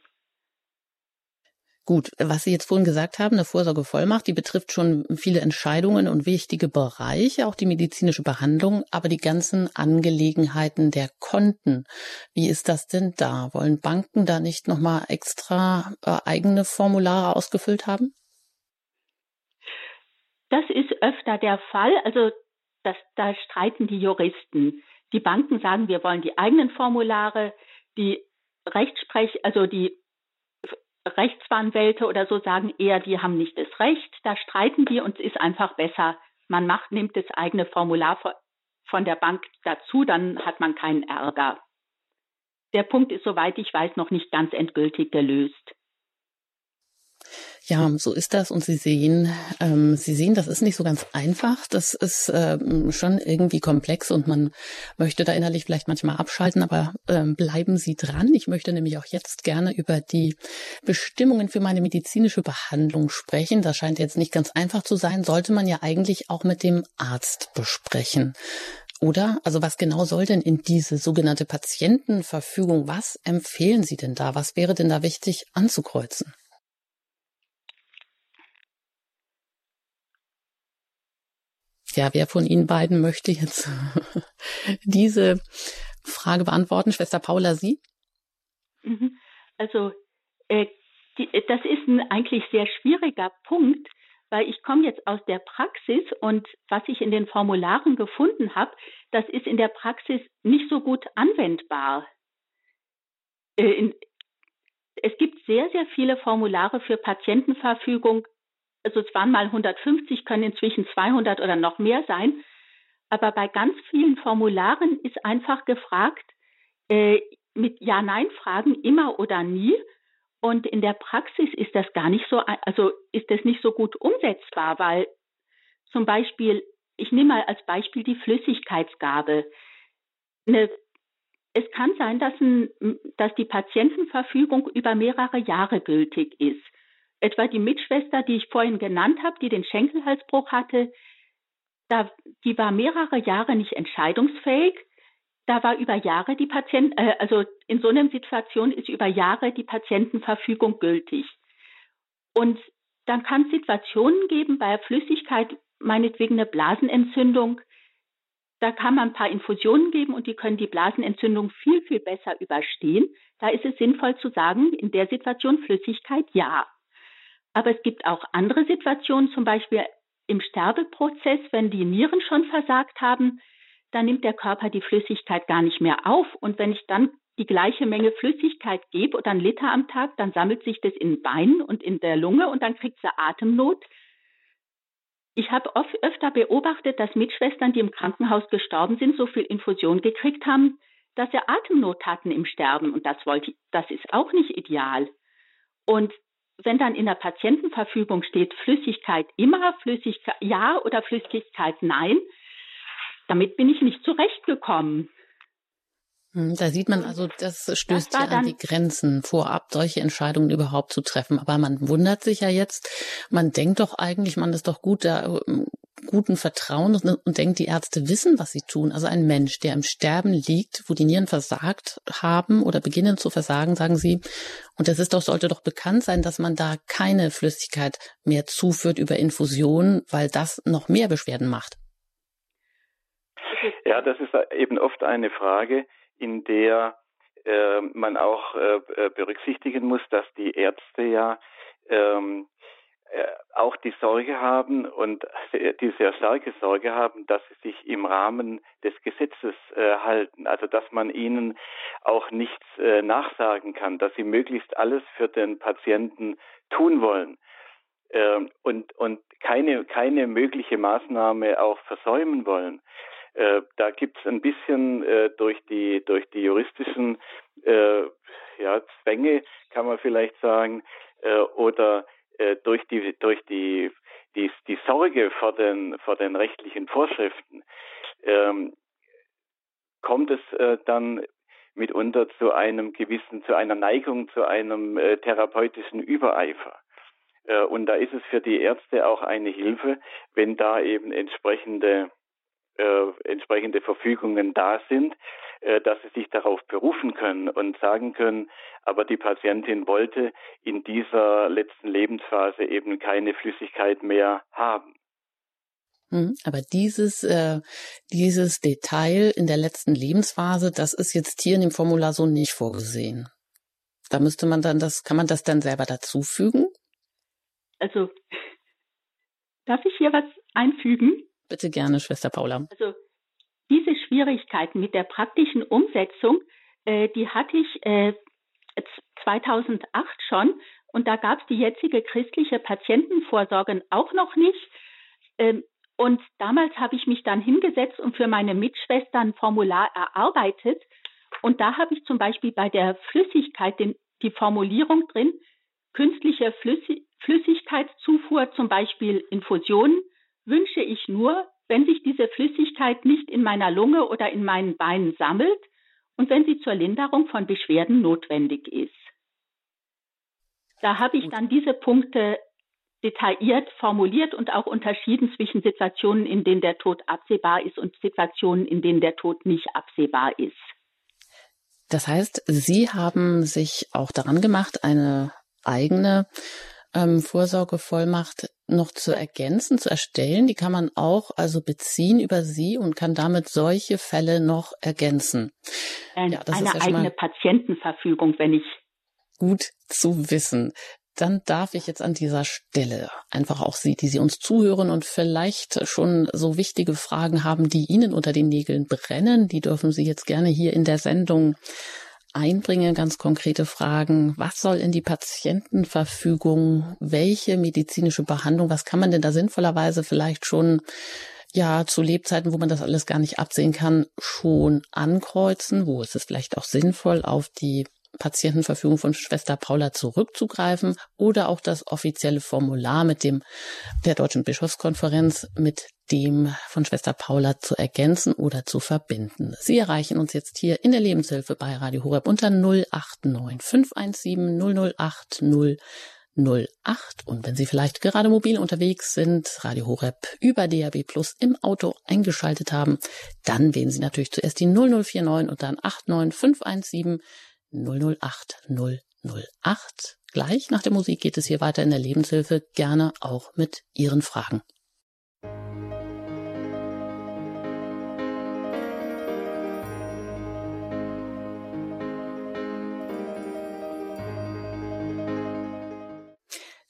Gut, was Sie jetzt vorhin gesagt haben, eine Vorsorgevollmacht, die betrifft schon viele Entscheidungen und wichtige Bereiche, auch die medizinische Behandlung, aber die ganzen Angelegenheiten der Konten. Wie ist das denn da? Wollen Banken da nicht nochmal extra äh, eigene Formulare ausgefüllt haben? Das ist öfter der Fall. Also das, da streiten die Juristen. Die Banken sagen, wir wollen die eigenen Formulare. Die Rechtsprech, also die Rechtsanwälte oder so sagen eher, die haben nicht das Recht, da streiten die und es ist einfach besser. Man macht, nimmt das eigene Formular von der Bank dazu, dann hat man keinen Ärger. Der Punkt ist, soweit ich weiß, noch nicht ganz endgültig gelöst. Ja, so ist das. Und Sie sehen, ähm, Sie sehen, das ist nicht so ganz einfach. Das ist ähm, schon irgendwie komplex und man möchte da innerlich vielleicht manchmal abschalten, aber ähm, bleiben Sie dran. Ich möchte nämlich auch jetzt gerne über die Bestimmungen für meine medizinische Behandlung sprechen. Das scheint jetzt nicht ganz einfach zu sein, sollte man ja eigentlich auch mit dem Arzt besprechen. Oder? Also was genau soll denn in diese sogenannte Patientenverfügung, was empfehlen Sie denn da? Was wäre denn da wichtig anzukreuzen? Ja, wer von Ihnen beiden möchte jetzt diese Frage beantworten? Schwester Paula, Sie? Mhm. Also, äh, die, das ist ein eigentlich sehr schwieriger Punkt, weil ich komme jetzt aus der Praxis und was ich in den Formularen gefunden habe, das ist in der Praxis nicht so gut anwendbar. Äh, in, es gibt sehr, sehr viele Formulare für Patientenverfügung also es waren mal 150, können inzwischen 200 oder noch mehr sein. Aber bei ganz vielen Formularen ist einfach gefragt, äh, mit Ja-Nein-Fragen immer oder nie. Und in der Praxis ist das gar nicht so, also ist das nicht so gut umsetzbar, weil zum Beispiel, ich nehme mal als Beispiel die Flüssigkeitsgabe. Eine, es kann sein, dass, ein, dass die Patientenverfügung über mehrere Jahre gültig ist. Etwa die Mitschwester, die ich vorhin genannt habe, die den Schenkelhalsbruch hatte, da, die war mehrere Jahre nicht entscheidungsfähig. Da war über Jahre die Patient, äh, also in so einer Situation ist über Jahre die Patientenverfügung gültig. Und dann kann es Situationen geben bei Flüssigkeit, meinetwegen eine Blasenentzündung. Da kann man ein paar Infusionen geben und die können die Blasenentzündung viel, viel besser überstehen. Da ist es sinnvoll zu sagen, in der Situation Flüssigkeit ja. Aber es gibt auch andere Situationen, zum Beispiel im Sterbeprozess, wenn die Nieren schon versagt haben, dann nimmt der Körper die Flüssigkeit gar nicht mehr auf. Und wenn ich dann die gleiche Menge Flüssigkeit gebe oder einen Liter am Tag, dann sammelt sich das in den Beinen und in der Lunge und dann kriegt sie Atemnot. Ich habe oft öfter beobachtet, dass Mitschwestern, die im Krankenhaus gestorben sind, so viel Infusion gekriegt haben, dass sie Atemnot hatten im Sterben. Und das wollte, das ist auch nicht ideal. Und wenn dann in der Patientenverfügung steht Flüssigkeit immer, Flüssigkeit ja oder Flüssigkeit nein, damit bin ich nicht zurechtgekommen. Hm, da sieht man also, das stößt das ja an die Grenzen, vorab solche Entscheidungen überhaupt zu treffen. Aber man wundert sich ja jetzt, man denkt doch eigentlich, man ist doch gut, da ähm, guten Vertrauen und, und denkt, die Ärzte wissen, was sie tun. Also ein Mensch, der im Sterben liegt, wo die Nieren versagt haben oder beginnen zu versagen, sagen sie, und es ist doch, sollte doch bekannt sein, dass man da keine Flüssigkeit mehr zuführt über Infusion, weil das noch mehr Beschwerden macht. Ja, das ist eben oft eine Frage, in der äh, man auch äh, berücksichtigen muss, dass die Ärzte ja ähm, äh, auch die Sorge haben und die sehr starke Sorge haben, dass sie sich im Rahmen des Gesetzes äh, halten. Also dass man ihnen auch nichts äh, nachsagen kann, dass sie möglichst alles für den Patienten tun wollen ähm, und, und keine, keine mögliche Maßnahme auch versäumen wollen. Äh, da gibt es ein bisschen äh, durch die durch die juristischen äh, ja, Zwänge, kann man vielleicht sagen, oder äh, durch die durch die die, die Sorge vor den vor den rechtlichen Vorschriften ähm, kommt es äh, dann mitunter zu einem gewissen zu einer Neigung zu einem äh, therapeutischen Übereifer. Äh, und da ist es für die Ärzte auch eine Hilfe, wenn da eben entsprechende äh, entsprechende Verfügungen da sind, äh, dass sie sich darauf berufen können und sagen können, aber die Patientin wollte in dieser letzten Lebensphase eben keine Flüssigkeit mehr haben. Hm, aber dieses, äh, dieses Detail in der letzten Lebensphase, das ist jetzt hier in dem Formular so nicht vorgesehen. Da müsste man dann das, kann man das dann selber dazufügen? Also, darf ich hier was einfügen? Bitte gerne, Schwester Paula. Also, diese Schwierigkeiten mit der praktischen Umsetzung, äh, die hatte ich äh, 2008 schon und da gab es die jetzige christliche Patientenvorsorge auch noch nicht. Ähm, und damals habe ich mich dann hingesetzt und für meine Mitschwestern ein Formular erarbeitet. Und da habe ich zum Beispiel bei der Flüssigkeit den, die Formulierung drin, künstliche Flüssig Flüssigkeitszufuhr, zum Beispiel Infusionen, wünsche ich nur, wenn sich diese Flüssigkeit nicht in meiner Lunge oder in meinen Beinen sammelt und wenn sie zur Linderung von Beschwerden notwendig ist. Da habe ich dann diese Punkte detailliert formuliert und auch unterschieden zwischen Situationen, in denen der Tod absehbar ist und Situationen, in denen der Tod nicht absehbar ist. Das heißt, Sie haben sich auch daran gemacht, eine eigene ähm, Vorsorgevollmacht noch zu ergänzen, zu erstellen. Die kann man auch also beziehen über Sie und kann damit solche Fälle noch ergänzen. Ein, ja, eine ja eigene Patientenverfügung, wenn ich gut zu wissen dann darf ich jetzt an dieser Stelle einfach auch Sie, die Sie uns zuhören und vielleicht schon so wichtige Fragen haben, die Ihnen unter den Nägeln brennen, die dürfen Sie jetzt gerne hier in der Sendung einbringen, ganz konkrete Fragen. Was soll in die Patientenverfügung? Welche medizinische Behandlung? Was kann man denn da sinnvollerweise vielleicht schon ja zu Lebzeiten, wo man das alles gar nicht absehen kann, schon ankreuzen? Wo ist es vielleicht auch sinnvoll, auf die Patientenverfügung von Schwester Paula zurückzugreifen oder auch das offizielle Formular mit dem der Deutschen Bischofskonferenz mit dem von Schwester Paula zu ergänzen oder zu verbinden. Sie erreichen uns jetzt hier in der Lebenshilfe bei Radio Horeb unter 089 517 008 008 und wenn Sie vielleicht gerade mobil unterwegs sind, Radio Horeb über DAB Plus im Auto eingeschaltet haben, dann wählen Sie natürlich zuerst die 0049 und dann 89517 008 008. Gleich nach der Musik geht es hier weiter in der Lebenshilfe, gerne auch mit Ihren Fragen.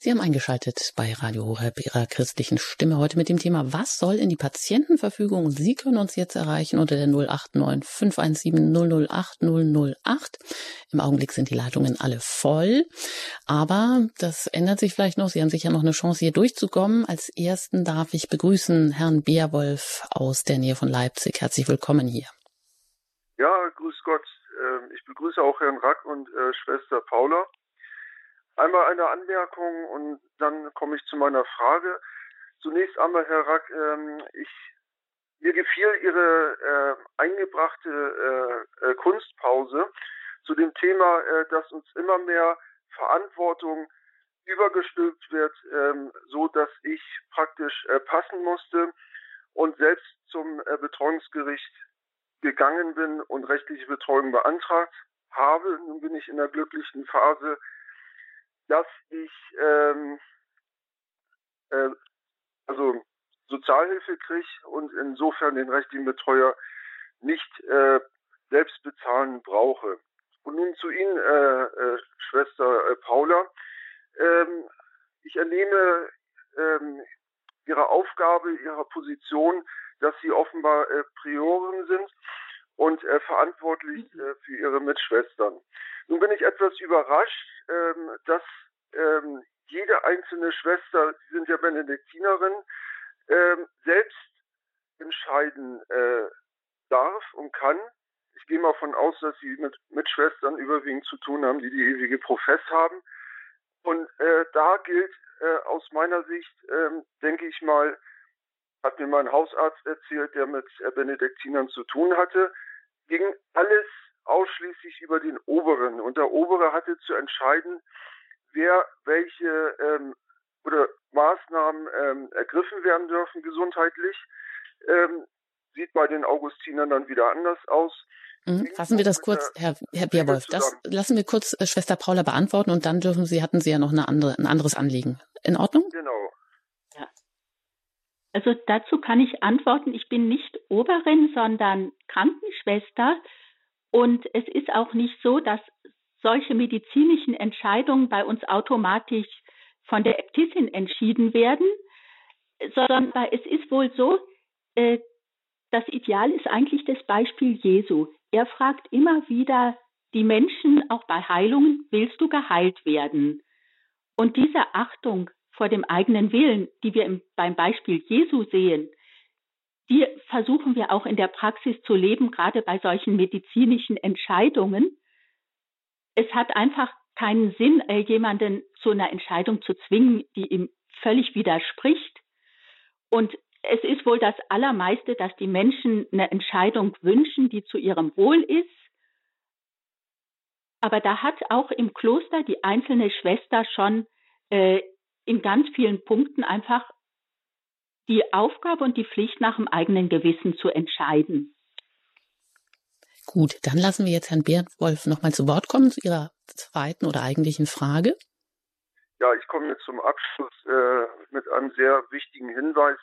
Sie haben eingeschaltet bei Radio Horeb Ihrer christlichen Stimme heute mit dem Thema Was soll in die Patientenverfügung? Sie können uns jetzt erreichen unter der 089 517 008 008. Im Augenblick sind die Leitungen alle voll, aber das ändert sich vielleicht noch. Sie haben sicher noch eine Chance, hier durchzukommen. Als ersten darf ich begrüßen Herrn Beerwolf aus der Nähe von Leipzig. Herzlich willkommen hier. Ja, grüß Gott. Ähm, ich begrüße auch Herrn Rack und äh, Schwester Paula. Einmal eine Anmerkung und dann komme ich zu meiner Frage. Zunächst einmal, Herr Rack, ähm, ich, mir gefiel Ihre äh, eingebrachte äh, äh, Kunstpause zu dem Thema, äh, dass uns immer mehr Verantwortung übergestülpt wird, ähm, so dass ich praktisch äh, passen musste und selbst zum äh, Betreuungsgericht gegangen bin und rechtliche Betreuung beantragt habe. Nun bin ich in der glücklichen Phase, dass ich ähm, äh, also Sozialhilfe kriege und insofern den rechtlichen Betreuer nicht äh, selbst bezahlen brauche. Und nun zu Ihnen, äh, äh, Schwester äh, Paula. Ähm, ich ernehme ähm, Ihre Aufgabe, Ihre Position, dass Sie offenbar äh, Prioren sind und äh, verantwortlich mhm. äh, für Ihre Mitschwestern. Nun bin ich etwas überrascht, ähm, dass ähm, jede einzelne Schwester, Sie sind ja Benediktinerin, ähm, selbst entscheiden äh, darf und kann. Ich gehe mal von aus, dass Sie mit, mit Schwestern überwiegend zu tun haben, die die ewige Profess haben. Und äh, da gilt äh, aus meiner Sicht, ähm, denke ich mal, hat mir mein Hausarzt erzählt, der mit äh, Benediktinern zu tun hatte, ging alles ausschließlich über den Oberen. Und der Obere hatte zu entscheiden, wer welche ähm, oder Maßnahmen ähm, ergriffen werden dürfen gesundheitlich. Ähm, sieht bei den Augustinern dann wieder anders aus. Mhm. Lassen wir das kurz, Herr, Herr Bierwolf, das lassen wir kurz äh, Schwester Paula beantworten und dann dürfen Sie, hatten Sie ja noch eine andere, ein anderes Anliegen. In Ordnung? Genau. Also dazu kann ich antworten, ich bin nicht Oberin, sondern Krankenschwester. Und es ist auch nicht so, dass solche medizinischen Entscheidungen bei uns automatisch von der Äbtissin entschieden werden, sondern es ist wohl so, äh, das Ideal ist eigentlich das Beispiel Jesu. Er fragt immer wieder die Menschen, auch bei Heilungen, willst du geheilt werden. Und diese Achtung vor dem eigenen Willen, die wir im, beim Beispiel Jesu sehen, die versuchen wir auch in der Praxis zu leben, gerade bei solchen medizinischen Entscheidungen. Es hat einfach keinen Sinn, äh, jemanden zu einer Entscheidung zu zwingen, die ihm völlig widerspricht. Und es ist wohl das Allermeiste, dass die Menschen eine Entscheidung wünschen, die zu ihrem Wohl ist. Aber da hat auch im Kloster die einzelne Schwester schon äh, in ganz vielen Punkten einfach die Aufgabe und die Pflicht nach dem eigenen Gewissen zu entscheiden. Gut, dann lassen wir jetzt Herrn Beerwolf nochmal zu Wort kommen zu Ihrer zweiten oder eigentlichen Frage. Ja, ich komme jetzt zum Abschluss äh, mit einem sehr wichtigen Hinweis,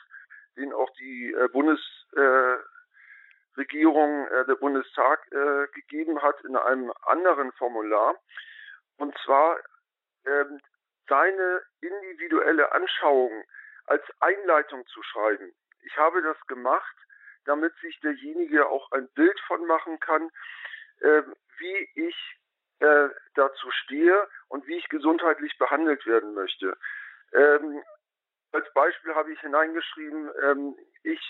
den auch die äh, Bundesregierung, äh, der Bundestag äh, gegeben hat in einem anderen Formular. Und zwar ähm, seine individuelle Anschauung als Einleitung zu schreiben. Ich habe das gemacht, damit sich derjenige auch ein Bild von machen kann, äh, wie ich äh, dazu stehe und wie ich gesundheitlich behandelt werden möchte. Ähm, als Beispiel habe ich hineingeschrieben, ähm, ich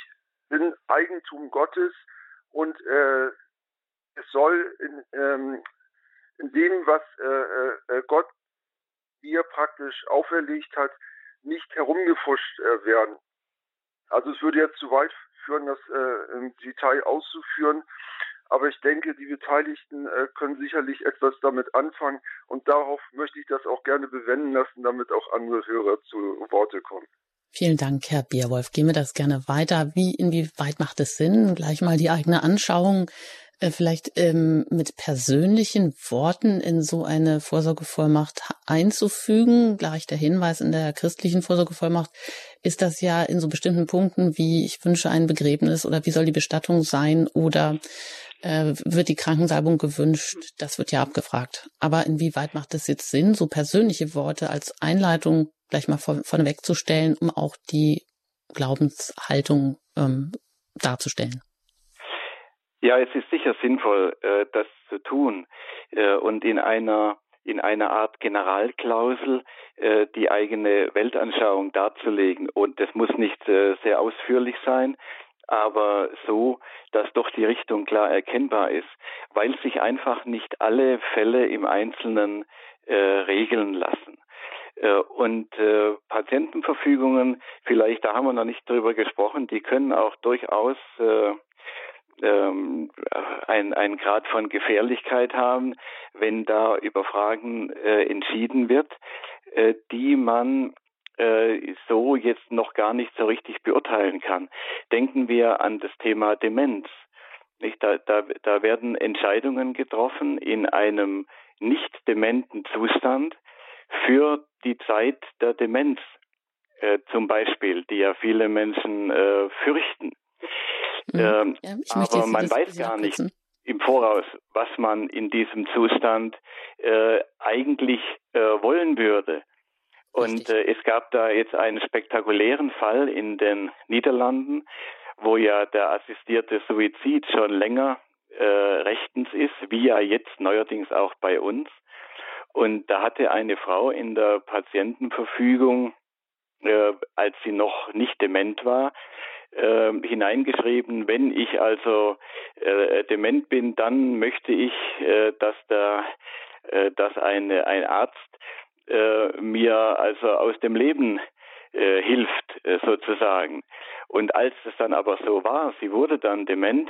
bin Eigentum Gottes und äh, es soll in, ähm, in dem, was äh, äh, Mir praktisch auferlegt hat, nicht herumgefuscht äh, werden. Also es würde jetzt zu weit führen, das äh, im Detail auszuführen. Aber ich denke, die Beteiligten äh, können sicherlich etwas damit anfangen und darauf möchte ich das auch gerne bewenden lassen, damit auch andere Hörer zu Worte kommen. Vielen Dank, Herr Bierwolf. Gehen wir das gerne weiter. Wie, inwieweit macht es Sinn, gleich mal die eigene Anschauung äh, vielleicht ähm, mit persönlichen Worten in so eine Vorsorgevollmacht einzufügen. Gleich der Hinweis in der christlichen Vorsorgevollmacht ist das ja in so bestimmten Punkten wie ich wünsche ein Begräbnis oder wie soll die Bestattung sein oder äh, wird die Krankensalbung gewünscht? Das wird ja abgefragt. Aber inwieweit macht es jetzt Sinn, so persönliche Worte als Einleitung gleich mal von, von wegzustellen, um auch die Glaubenshaltung ähm, darzustellen? Ja, es ist sicher sinnvoll, äh, das zu tun äh, und in einer in einer Art Generalklausel äh, die eigene Weltanschauung darzulegen. Und das muss nicht sehr ausführlich sein, aber so, dass doch die Richtung klar erkennbar ist, weil sich einfach nicht alle Fälle im Einzelnen äh, regeln lassen. Äh, und äh, Patientenverfügungen, vielleicht da haben wir noch nicht drüber gesprochen, die können auch durchaus äh, ähm, ein, ein Grad von Gefährlichkeit haben, wenn da über Fragen äh, entschieden wird, äh, die man äh, so jetzt noch gar nicht so richtig beurteilen kann. Denken wir an das Thema Demenz. Nicht? Da, da, da werden Entscheidungen getroffen in einem nicht dementen Zustand für die Zeit der Demenz, äh, zum Beispiel, die ja viele Menschen äh, fürchten. Mhm. Ähm, ja, aber man weiß gar nicht im Voraus, was man in diesem Zustand äh, eigentlich äh, wollen würde. Und äh, es gab da jetzt einen spektakulären Fall in den Niederlanden, wo ja der assistierte Suizid schon länger äh, rechtens ist, wie ja jetzt neuerdings auch bei uns. Und da hatte eine Frau in der Patientenverfügung, äh, als sie noch nicht dement war, äh, hineingeschrieben, wenn ich also äh, dement bin, dann möchte ich, äh, dass der, äh, dass eine, ein Arzt äh, mir also aus dem Leben äh, hilft, äh, sozusagen. Und als es dann aber so war, sie wurde dann dement,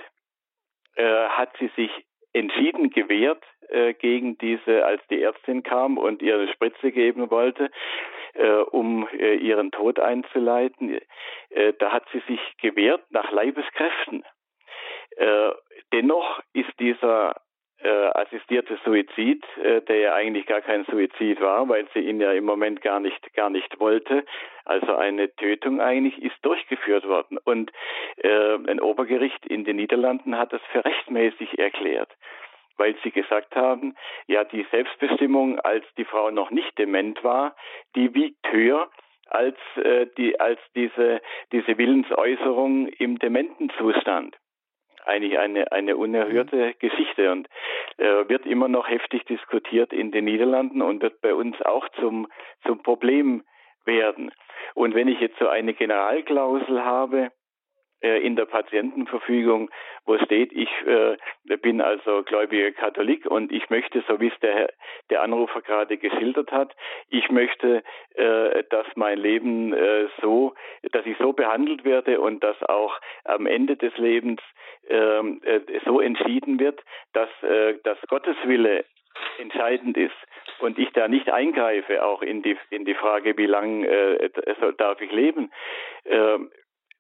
äh, hat sie sich entschieden gewehrt äh, gegen diese, als die Ärztin kam und ihr eine Spritze geben wollte, äh, um äh, ihren Tod einzuleiten. Äh, da hat sie sich gewehrt nach Leibeskräften. Äh, dennoch ist dieser äh, assistierte Suizid, äh, der ja eigentlich gar kein Suizid war, weil sie ihn ja im Moment gar nicht gar nicht wollte. Also eine Tötung eigentlich ist durchgeführt worden und ein Obergericht in den Niederlanden hat das für rechtmäßig erklärt weil sie gesagt haben, ja, die Selbstbestimmung, als die Frau noch nicht dement war, die wiegt höher als äh, die als diese diese Willensäußerung im dementen Zustand. eigentlich eine, eine unerhörte Geschichte und äh, wird immer noch heftig diskutiert in den Niederlanden und wird bei uns auch zum, zum Problem werden. Und wenn ich jetzt so eine Generalklausel habe, in der Patientenverfügung, wo steht, ich äh, bin also gläubiger Katholik und ich möchte, so wie es der, der Anrufer gerade geschildert hat, ich möchte, äh, dass mein Leben äh, so, dass ich so behandelt werde und dass auch am Ende des Lebens ähm, äh, so entschieden wird, dass, äh, dass Gottes Wille entscheidend ist und ich da nicht eingreife, auch in die in die Frage, wie lang äh, darf ich leben, äh,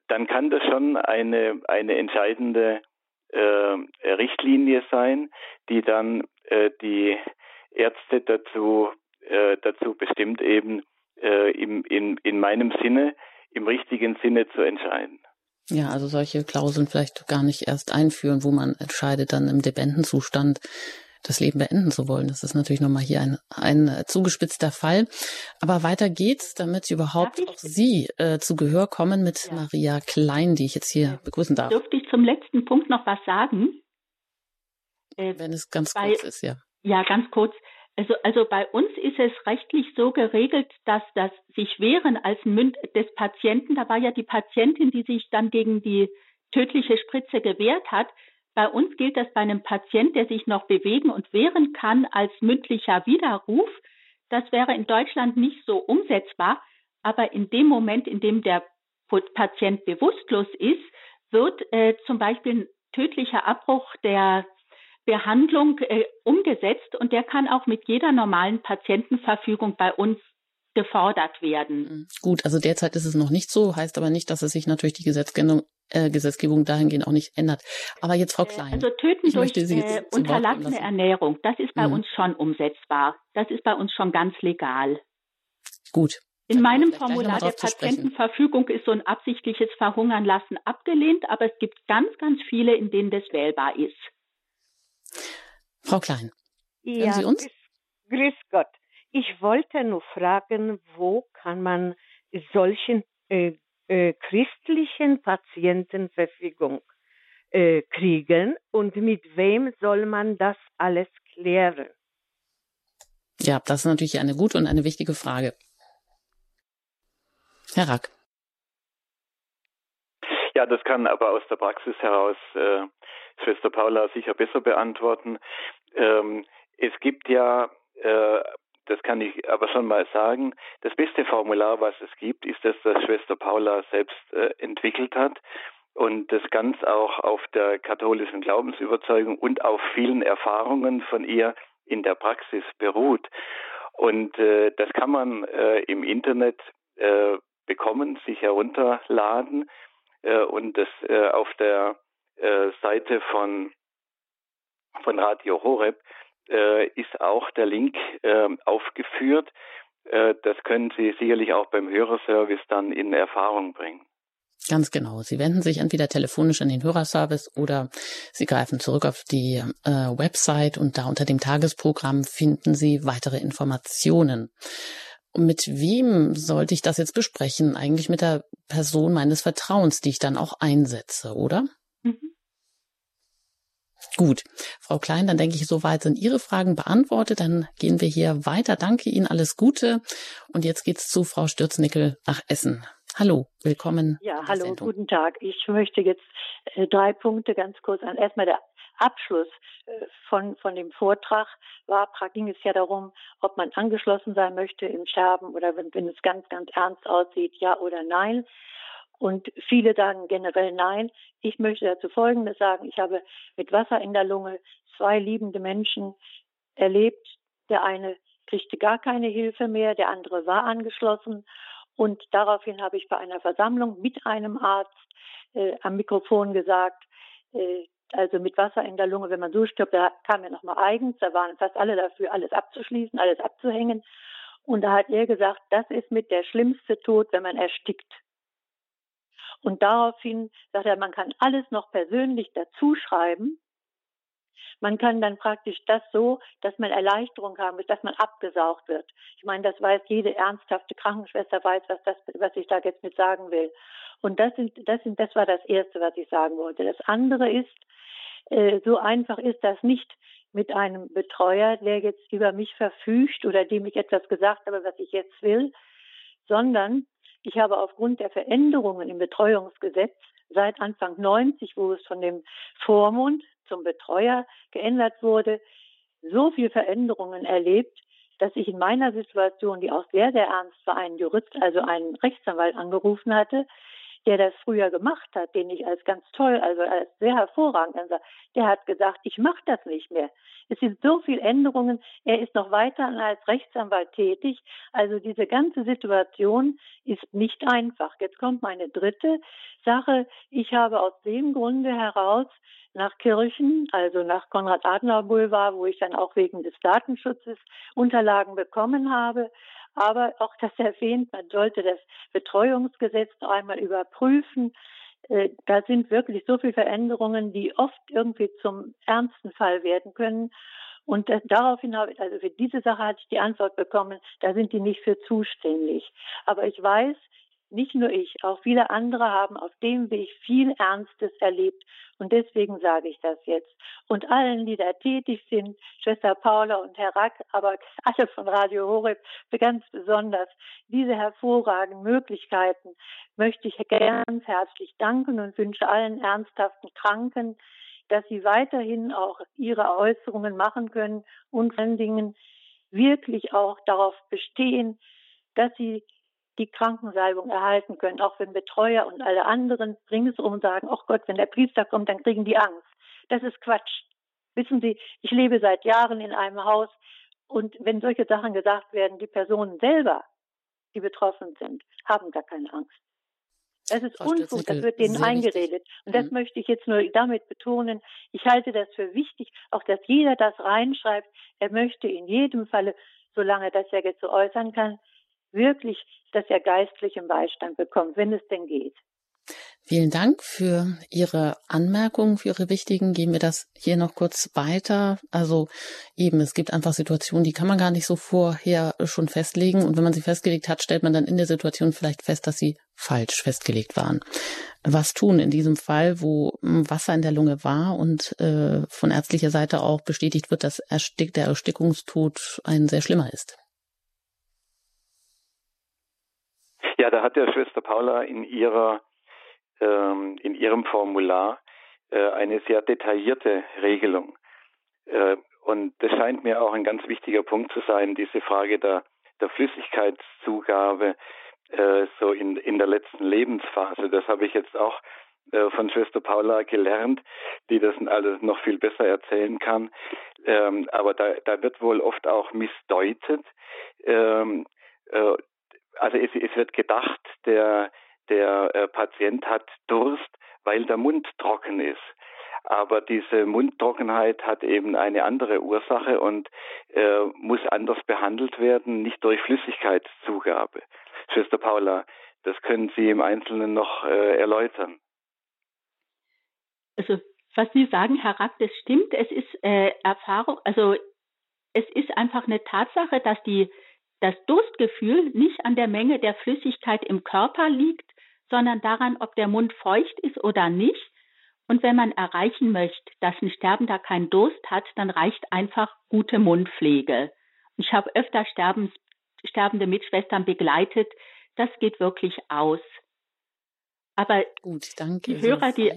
dann kann das schon eine, eine entscheidende äh, Richtlinie sein, die dann äh, die Ärzte dazu, äh, dazu bestimmt, eben äh, im, in, in meinem Sinne, im richtigen Sinne zu entscheiden. Ja, also solche Klauseln vielleicht gar nicht erst einführen, wo man entscheidet dann im Dependenzustand, das Leben beenden zu wollen. Das ist natürlich nochmal hier ein, ein zugespitzter Fall. Aber weiter geht's, damit überhaupt auch Sie äh, zu Gehör kommen mit ja. Maria Klein, die ich jetzt hier begrüßen darf. Dürfte ich zum letzten Punkt noch was sagen? Äh, Wenn es ganz bei, kurz ist, ja. Ja, ganz kurz. Also, also bei uns ist es rechtlich so geregelt, dass das sich wehren als Münd des Patienten, da war ja die Patientin, die sich dann gegen die tödliche Spritze gewehrt hat, bei uns gilt das bei einem Patient, der sich noch bewegen und wehren kann, als mündlicher Widerruf. Das wäre in Deutschland nicht so umsetzbar, aber in dem Moment, in dem der Patient bewusstlos ist, wird äh, zum Beispiel ein tödlicher Abbruch der Behandlung äh, umgesetzt und der kann auch mit jeder normalen Patientenverfügung bei uns gefordert werden. Mhm. Gut, also derzeit ist es noch nicht so, heißt aber nicht, dass es sich natürlich die Gesetzgebung äh, Gesetzgebung dahingehend auch nicht ändert. Aber jetzt Frau äh, Klein. Also töten durch äh, unterlassene Ernährung, das ist bei mhm. uns schon umsetzbar. Das ist bei uns schon ganz legal. Gut. In meinem Formular der Patientenverfügung ist so ein absichtliches Verhungern lassen abgelehnt, aber es gibt ganz, ganz viele, in denen das wählbar ist. Frau Klein, ja, hören Sie uns? Grüß, grüß Gott. Ich wollte nur fragen, wo kann man solchen äh, äh, christlichen Patientenverfügung äh, kriegen und mit wem soll man das alles klären? Ja, das ist natürlich eine gute und eine wichtige Frage. Herr Rack. Ja, das kann aber aus der Praxis heraus äh, Schwester Paula sicher besser beantworten. Ähm, es gibt ja äh, das kann ich aber schon mal sagen. Das beste Formular, was es gibt, ist das, das Schwester Paula selbst äh, entwickelt hat und das ganz auch auf der katholischen Glaubensüberzeugung und auf vielen Erfahrungen von ihr in der Praxis beruht. Und äh, das kann man äh, im Internet äh, bekommen, sich herunterladen äh, und das äh, auf der äh, Seite von von Radio Horeb äh, ist auch der Link äh, aufgeführt. Äh, das können Sie sicherlich auch beim Hörerservice dann in Erfahrung bringen. Ganz genau. Sie wenden sich entweder telefonisch an den Hörerservice oder Sie greifen zurück auf die äh, Website und da unter dem Tagesprogramm finden Sie weitere Informationen. Und mit wem sollte ich das jetzt besprechen? Eigentlich mit der Person meines Vertrauens, die ich dann auch einsetze, oder? Mhm. Gut, Frau Klein, dann denke ich, soweit sind Ihre Fragen beantwortet. Dann gehen wir hier weiter. Danke Ihnen, alles Gute. Und jetzt geht's zu Frau Stürznickel nach Essen. Hallo, willkommen. Ja, hallo, Sendung. guten Tag. Ich möchte jetzt äh, drei Punkte ganz kurz an. Erstmal der Abschluss äh, von, von dem Vortrag war, ging es ja darum, ob man angeschlossen sein möchte im Sterben oder wenn, wenn es ganz, ganz ernst aussieht, ja oder nein. Und viele sagen generell nein. Ich möchte dazu Folgendes sagen. Ich habe mit Wasser in der Lunge zwei liebende Menschen erlebt. Der eine kriegte gar keine Hilfe mehr, der andere war angeschlossen. Und daraufhin habe ich bei einer Versammlung mit einem Arzt äh, am Mikrofon gesagt, äh, also mit Wasser in der Lunge, wenn man so stirbt, da kam er nochmal eigens, da waren fast alle dafür, alles abzuschließen, alles abzuhängen. Und da hat er gesagt, das ist mit der schlimmste Tod, wenn man erstickt. Und daraufhin sagt er, man kann alles noch persönlich dazuschreiben. Man kann dann praktisch das so, dass man Erleichterung haben wird, dass man abgesaugt wird. Ich meine, das weiß jede ernsthafte Krankenschwester weiß, was das, was ich da jetzt mit sagen will. Und das sind, das sind, das war das erste, was ich sagen wollte. Das andere ist, äh, so einfach ist das nicht mit einem Betreuer, der jetzt über mich verfügt oder dem ich etwas gesagt habe, was ich jetzt will, sondern ich habe aufgrund der Veränderungen im Betreuungsgesetz seit Anfang 90, wo es von dem Vormund zum Betreuer geändert wurde, so viel Veränderungen erlebt, dass ich in meiner Situation, die auch sehr, sehr ernst war, einen Jurist, also einen Rechtsanwalt angerufen hatte, der das früher gemacht hat, den ich als ganz toll, also als sehr hervorragend ansah, der hat gesagt, ich mache das nicht mehr. Es sind so viele Änderungen. Er ist noch weiter als Rechtsanwalt tätig. Also diese ganze Situation ist nicht einfach. Jetzt kommt meine dritte Sache. Ich habe aus dem Grunde heraus nach Kirchen, also nach Konrad-Adenauer-Boulevard, wo ich dann auch wegen des Datenschutzes Unterlagen bekommen habe, aber auch das erwähnt, man sollte das Betreuungsgesetz noch einmal überprüfen. Äh, da sind wirklich so viele Veränderungen, die oft irgendwie zum ernsten Fall werden können. Und daraufhin habe ich, also für diese Sache hatte ich die Antwort bekommen, da sind die nicht für zuständig. Aber ich weiß, nicht nur ich, auch viele andere haben auf dem Weg viel Ernstes erlebt. Und deswegen sage ich das jetzt. Und allen, die da tätig sind, Schwester Paula und Herr Rack, aber alle von Radio Horeb, ganz besonders, diese hervorragenden Möglichkeiten möchte ich ganz herzlich danken und wünsche allen ernsthaften Kranken, dass sie weiterhin auch ihre Äußerungen machen können und vor allen Dingen wirklich auch darauf bestehen, dass sie die Krankensalbung erhalten können, auch wenn Betreuer und alle anderen ringsum sagen, ach Gott, wenn der Priester kommt, dann kriegen die Angst. Das ist Quatsch. Wissen Sie, ich lebe seit Jahren in einem Haus und wenn solche Sachen gesagt werden, die Personen selber, die betroffen sind, haben gar keine Angst. Das ist Unfug, das wird denen eingeredet. Wichtig. Und das mhm. möchte ich jetzt nur damit betonen. Ich halte das für wichtig, auch dass jeder das reinschreibt. Er möchte in jedem Falle, solange das er jetzt so äußern kann, wirklich, dass er geistlichen Beistand bekommt, wenn es denn geht. Vielen Dank für Ihre Anmerkungen, für Ihre wichtigen. Gehen wir das hier noch kurz weiter. Also eben, es gibt einfach Situationen, die kann man gar nicht so vorher schon festlegen. Und wenn man sie festgelegt hat, stellt man dann in der Situation vielleicht fest, dass sie falsch festgelegt waren. Was tun in diesem Fall, wo Wasser in der Lunge war und äh, von ärztlicher Seite auch bestätigt wird, dass Erstick, der Erstickungstod ein sehr schlimmer ist? Ja, da hat der Schwester Paula in ihrer ähm, in ihrem Formular äh, eine sehr detaillierte Regelung. Äh, und das scheint mir auch ein ganz wichtiger Punkt zu sein, diese Frage der, der Flüssigkeitszugabe äh, so in, in der letzten Lebensphase. Das habe ich jetzt auch äh, von Schwester Paula gelernt, die das alles noch viel besser erzählen kann. Ähm, aber da, da wird wohl oft auch missdeutet. Ähm, äh, also es, es wird gedacht, der, der äh, Patient hat Durst, weil der Mund trocken ist. Aber diese Mundtrockenheit hat eben eine andere Ursache und äh, muss anders behandelt werden, nicht durch Flüssigkeitszugabe. Schwester Paula, das können Sie im Einzelnen noch äh, erläutern. Also was Sie sagen, Herr Rack, das stimmt. Es ist äh, Erfahrung, also es ist einfach eine Tatsache, dass die das Durstgefühl nicht an der Menge der Flüssigkeit im Körper liegt, sondern daran, ob der Mund feucht ist oder nicht. Und wenn man erreichen möchte, dass ein Sterbender keinen Durst hat, dann reicht einfach gute Mundpflege. Ich habe öfter Sterbens, sterbende Mitschwestern begleitet. Das geht wirklich aus. Aber Gut, danke. Die Hörer, die,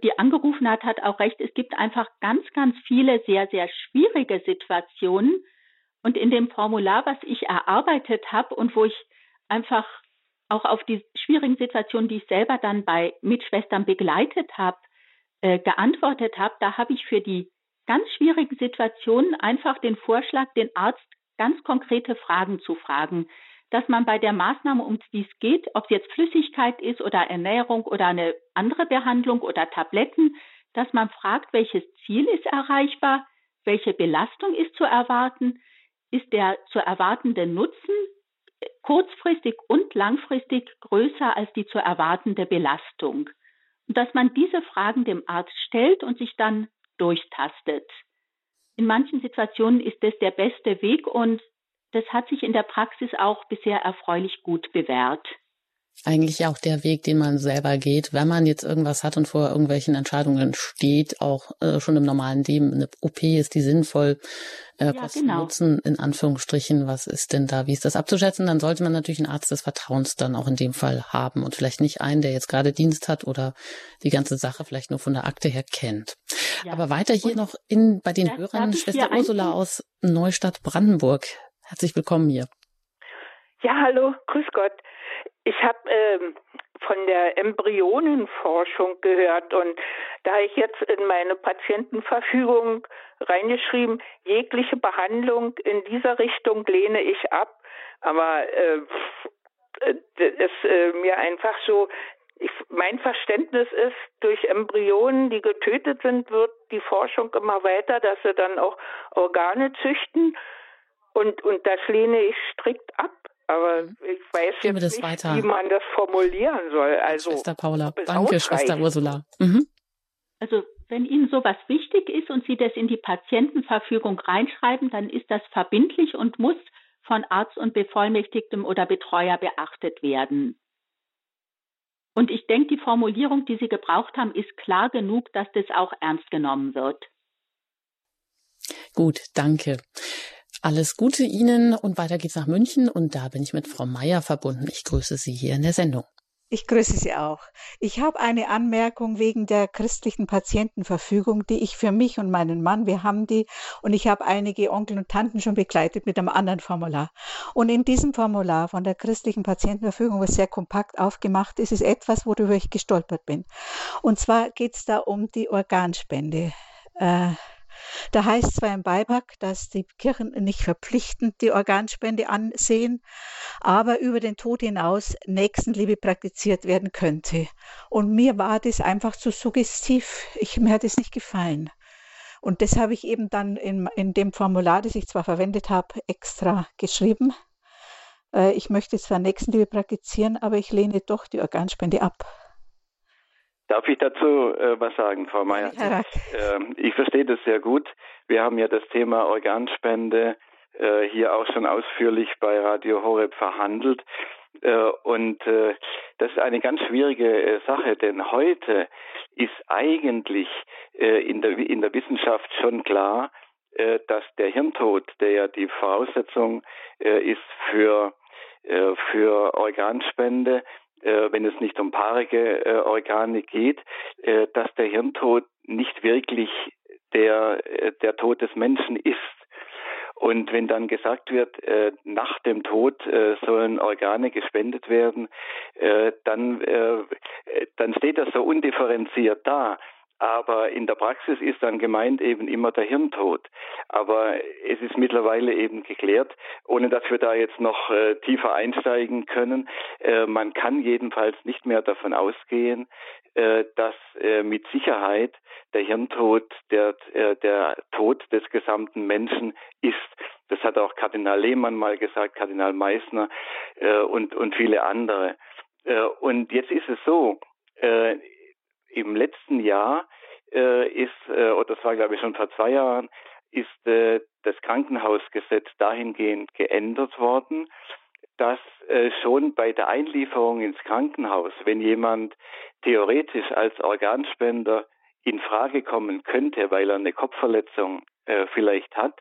die angerufen hat, hat auch recht. Es gibt einfach ganz, ganz viele sehr, sehr schwierige Situationen, und in dem Formular, was ich erarbeitet habe und wo ich einfach auch auf die schwierigen Situationen, die ich selber dann bei Mitschwestern begleitet habe, äh, geantwortet habe, da habe ich für die ganz schwierigen Situationen einfach den Vorschlag, den Arzt ganz konkrete Fragen zu fragen, dass man bei der Maßnahme, um die es geht, ob es jetzt Flüssigkeit ist oder Ernährung oder eine andere Behandlung oder Tabletten, dass man fragt, welches Ziel ist erreichbar, welche Belastung ist zu erwarten, ist der zu erwartende Nutzen kurzfristig und langfristig größer als die zu erwartende Belastung. Und dass man diese Fragen dem Arzt stellt und sich dann durchtastet. In manchen Situationen ist das der beste Weg und das hat sich in der Praxis auch bisher erfreulich gut bewährt. Eigentlich ja auch der Weg, den man selber geht, wenn man jetzt irgendwas hat und vor irgendwelchen Entscheidungen steht, auch äh, schon im normalen Leben. Eine OP ist die sinnvoll, äh, ja, Kosten genau. Nutzen in Anführungsstrichen, was ist denn da, wie ist das abzuschätzen? Dann sollte man natürlich einen Arzt des Vertrauens dann auch in dem Fall haben und vielleicht nicht einen, der jetzt gerade Dienst hat oder die ganze Sache vielleicht nur von der Akte her kennt. Ja. Aber weiter hier und noch in bei den Hörern Schwester Ursula aus Neustadt Brandenburg. Herzlich willkommen hier. Ja, hallo, grüß Gott. Ich habe ähm, von der Embryonenforschung gehört und da ich jetzt in meine Patientenverfügung reingeschrieben, jegliche Behandlung in dieser Richtung lehne ich ab, aber äh, es äh, mir einfach so ich, mein Verständnis ist, durch Embryonen, die getötet sind, wird die Forschung immer weiter, dass sie dann auch Organe züchten. Und, und das lehne ich strikt ab. Aber mhm. ich weiß jetzt nicht, weiter. wie man das formulieren soll. Also, Schwester Paula. Danke, Schwester Ursula. Mhm. Also, wenn Ihnen sowas wichtig ist und Sie das in die Patientenverfügung reinschreiben, dann ist das verbindlich und muss von Arzt und Bevollmächtigtem oder Betreuer beachtet werden. Und ich denke, die Formulierung, die Sie gebraucht haben, ist klar genug, dass das auch ernst genommen wird. Gut, danke. Alles Gute Ihnen und weiter geht's nach München und da bin ich mit Frau Meier verbunden. Ich grüße Sie hier in der Sendung. Ich grüße Sie auch. Ich habe eine Anmerkung wegen der christlichen Patientenverfügung, die ich für mich und meinen Mann, wir haben die, und ich habe einige Onkel und Tanten schon begleitet mit einem anderen Formular. Und in diesem Formular von der christlichen Patientenverfügung, was sehr kompakt aufgemacht ist, ist etwas, worüber ich gestolpert bin. Und zwar geht es da um die Organspende. Äh, da heißt zwar im Beipack, dass die Kirchen nicht verpflichtend die Organspende ansehen, aber über den Tod hinaus Nächstenliebe praktiziert werden könnte. Und mir war das einfach zu suggestiv. Ich, mir hat es nicht gefallen. Und das habe ich eben dann in, in dem Formular, das ich zwar verwendet habe, extra geschrieben. Äh, ich möchte zwar Nächstenliebe praktizieren, aber ich lehne doch die Organspende ab. Darf ich dazu äh, was sagen, Frau Mayer? Ähm, ich verstehe das sehr gut. Wir haben ja das Thema Organspende äh, hier auch schon ausführlich bei Radio Horeb verhandelt. Äh, und äh, das ist eine ganz schwierige äh, Sache, denn heute ist eigentlich äh, in, der, in der Wissenschaft schon klar, dass der Hirntod, der ja die Voraussetzung ist für, für Organspende, äh, wenn es nicht um paarige äh, Organe geht, äh, dass der Hirntod nicht wirklich der, äh, der Tod des Menschen ist. Und wenn dann gesagt wird, äh, nach dem Tod äh, sollen Organe gespendet werden, äh, dann, äh, dann steht das so undifferenziert da. Aber in der Praxis ist dann gemeint eben immer der Hirntod. Aber es ist mittlerweile eben geklärt, ohne dass wir da jetzt noch äh, tiefer einsteigen können. Äh, man kann jedenfalls nicht mehr davon ausgehen, äh, dass äh, mit Sicherheit der Hirntod der, äh, der Tod des gesamten Menschen ist. Das hat auch Kardinal Lehmann mal gesagt, Kardinal Meissner äh, und, und viele andere. und jetzt ist es so, im letzten Jahr äh, ist, äh, oder das war glaube ich schon vor zwei Jahren, ist äh, das Krankenhausgesetz dahingehend geändert worden, dass äh, schon bei der Einlieferung ins Krankenhaus, wenn jemand theoretisch als Organspender in Frage kommen könnte, weil er eine Kopfverletzung äh, vielleicht hat,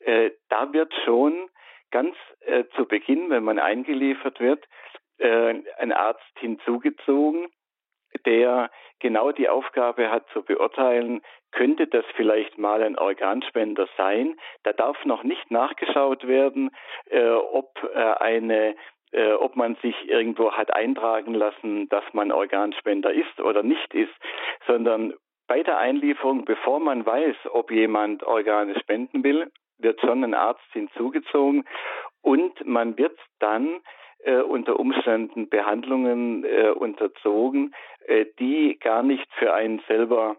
äh, da wird schon ganz äh, zu Beginn, wenn man eingeliefert wird, äh, ein Arzt hinzugezogen, der genau die Aufgabe hat zu beurteilen, könnte das vielleicht mal ein Organspender sein. Da darf noch nicht nachgeschaut werden, äh, ob äh, eine äh, ob man sich irgendwo hat eintragen lassen, dass man Organspender ist oder nicht ist, sondern bei der Einlieferung, bevor man weiß, ob jemand Organe spenden will, wird schon ein Arzt hinzugezogen und man wird dann äh, unter Umständen Behandlungen äh, unterzogen, äh, die gar nicht für einen selber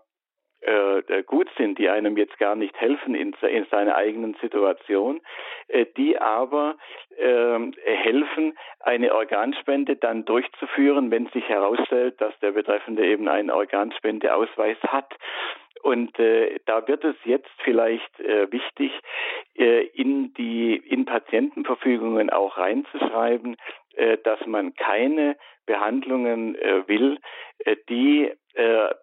äh, gut sind, die einem jetzt gar nicht helfen in, in seiner eigenen Situation, äh, die aber äh, helfen, eine Organspende dann durchzuführen, wenn sich herausstellt, dass der Betreffende eben einen Organspendeausweis hat. Und äh, da wird es jetzt vielleicht äh, wichtig, äh, in die in Patientenverfügungen auch reinzuschreiben, äh, dass man keine Behandlungen äh, will, äh, die äh,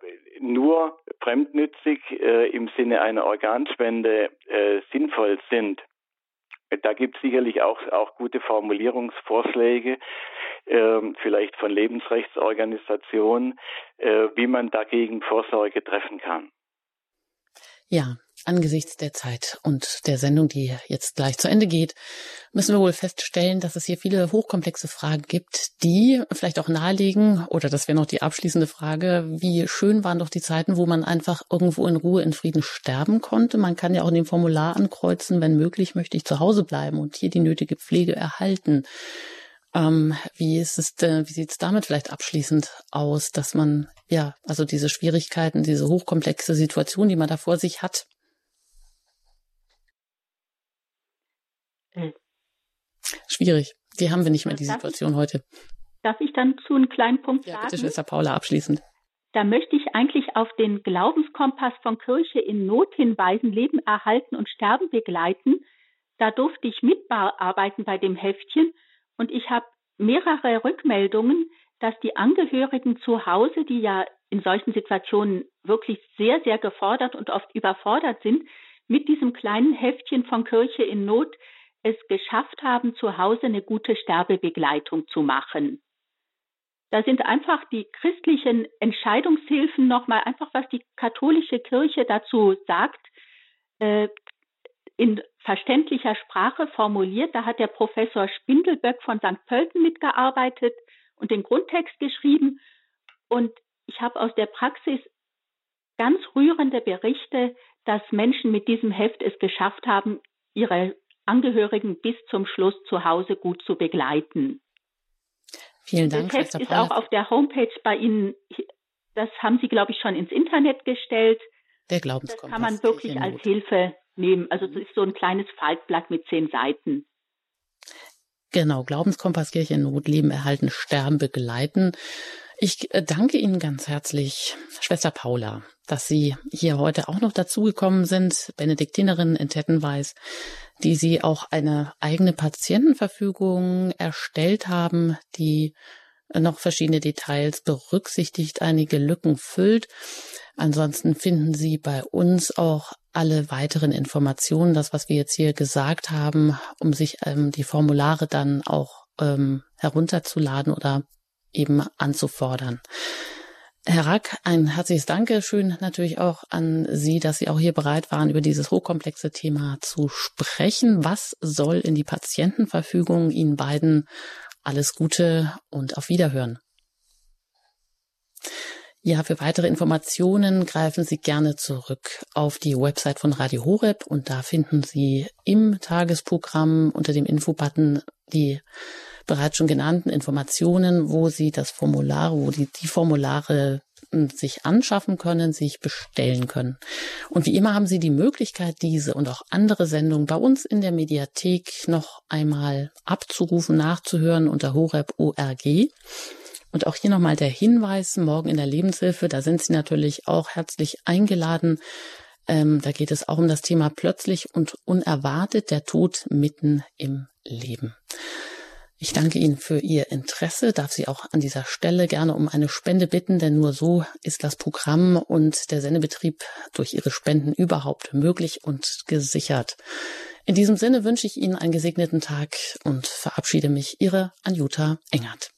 nur fremdnützig äh, im Sinne einer Organspende äh, sinnvoll sind. Da gibt es sicherlich auch, auch gute Formulierungsvorschläge, äh, vielleicht von Lebensrechtsorganisationen, äh, wie man dagegen Vorsorge treffen kann. Ja, Angesichts der Zeit und der Sendung, die jetzt gleich zu Ende geht, müssen wir wohl feststellen, dass es hier viele hochkomplexe Fragen gibt, die vielleicht auch nahelegen, oder das wäre noch die abschließende Frage, wie schön waren doch die Zeiten, wo man einfach irgendwo in Ruhe, in Frieden sterben konnte. Man kann ja auch in dem Formular ankreuzen, wenn möglich, möchte ich zu Hause bleiben und hier die nötige Pflege erhalten. Ähm, wie ist es, äh, wie sieht es damit vielleicht abschließend aus, dass man ja, also diese Schwierigkeiten, diese hochkomplexe Situation, die man da vor sich hat, Hm. Schwierig. Die haben wir nicht mehr, die Situation ich, heute. Darf ich dann zu einem kleinen Punkt ja, sagen? Bitte, Schwester Paula, abschließend. Da möchte ich eigentlich auf den Glaubenskompass von Kirche in Not hinweisen, Leben erhalten und Sterben begleiten. Da durfte ich mitarbeiten bei dem Heftchen und ich habe mehrere Rückmeldungen, dass die Angehörigen zu Hause, die ja in solchen Situationen wirklich sehr, sehr gefordert und oft überfordert sind, mit diesem kleinen Heftchen von Kirche in Not es geschafft haben, zu Hause eine gute Sterbebegleitung zu machen. Da sind einfach die christlichen Entscheidungshilfen nochmal einfach, was die katholische Kirche dazu sagt, äh, in verständlicher Sprache formuliert. Da hat der Professor Spindelböck von St. Pölten mitgearbeitet und den Grundtext geschrieben. Und ich habe aus der Praxis ganz rührende Berichte, dass Menschen mit diesem Heft es geschafft haben, ihre Angehörigen bis zum Schluss zu Hause gut zu begleiten. Vielen Dank. Das Heft ist auch auf der Homepage bei Ihnen. Das haben Sie, glaube ich, schon ins Internet gestellt. Der Glaubenskompass. Das kann man wirklich als Hilfe nehmen. Also es ist so ein kleines Faltblatt mit zehn Seiten. Genau, Glaubenskompass Kirche in Not, Leben erhalten, Sterben begleiten. Ich äh, danke Ihnen ganz herzlich, Schwester Paula, dass Sie hier heute auch noch dazugekommen sind, Benediktinerin in Tettenweiß, die Sie auch eine eigene Patientenverfügung erstellt haben, die noch verschiedene Details berücksichtigt, einige Lücken füllt. Ansonsten finden Sie bei uns auch alle weiteren Informationen, das, was wir jetzt hier gesagt haben, um sich ähm, die Formulare dann auch ähm, herunterzuladen oder eben anzufordern. Herr Rack, ein herzliches Dankeschön natürlich auch an Sie, dass Sie auch hier bereit waren, über dieses hochkomplexe Thema zu sprechen. Was soll in die Patientenverfügung Ihnen beiden alles Gute und auf Wiederhören? Ja, für weitere Informationen greifen Sie gerne zurück auf die Website von Radio Horeb und da finden Sie im Tagesprogramm unter dem Infobutton die bereits schon genannten Informationen, wo Sie das Formular, wo die, die Formulare sich anschaffen können, sich bestellen können. Und wie immer haben Sie die Möglichkeit, diese und auch andere Sendungen bei uns in der Mediathek noch einmal abzurufen, nachzuhören unter horeb.org. Und auch hier nochmal der Hinweis, morgen in der Lebenshilfe, da sind Sie natürlich auch herzlich eingeladen. Ähm, da geht es auch um das Thema plötzlich und unerwartet der Tod mitten im Leben. Ich danke Ihnen für Ihr Interesse, darf Sie auch an dieser Stelle gerne um eine Spende bitten, denn nur so ist das Programm und der Sendebetrieb durch Ihre Spenden überhaupt möglich und gesichert. In diesem Sinne wünsche ich Ihnen einen gesegneten Tag und verabschiede mich, Ihre Anjuta Engert.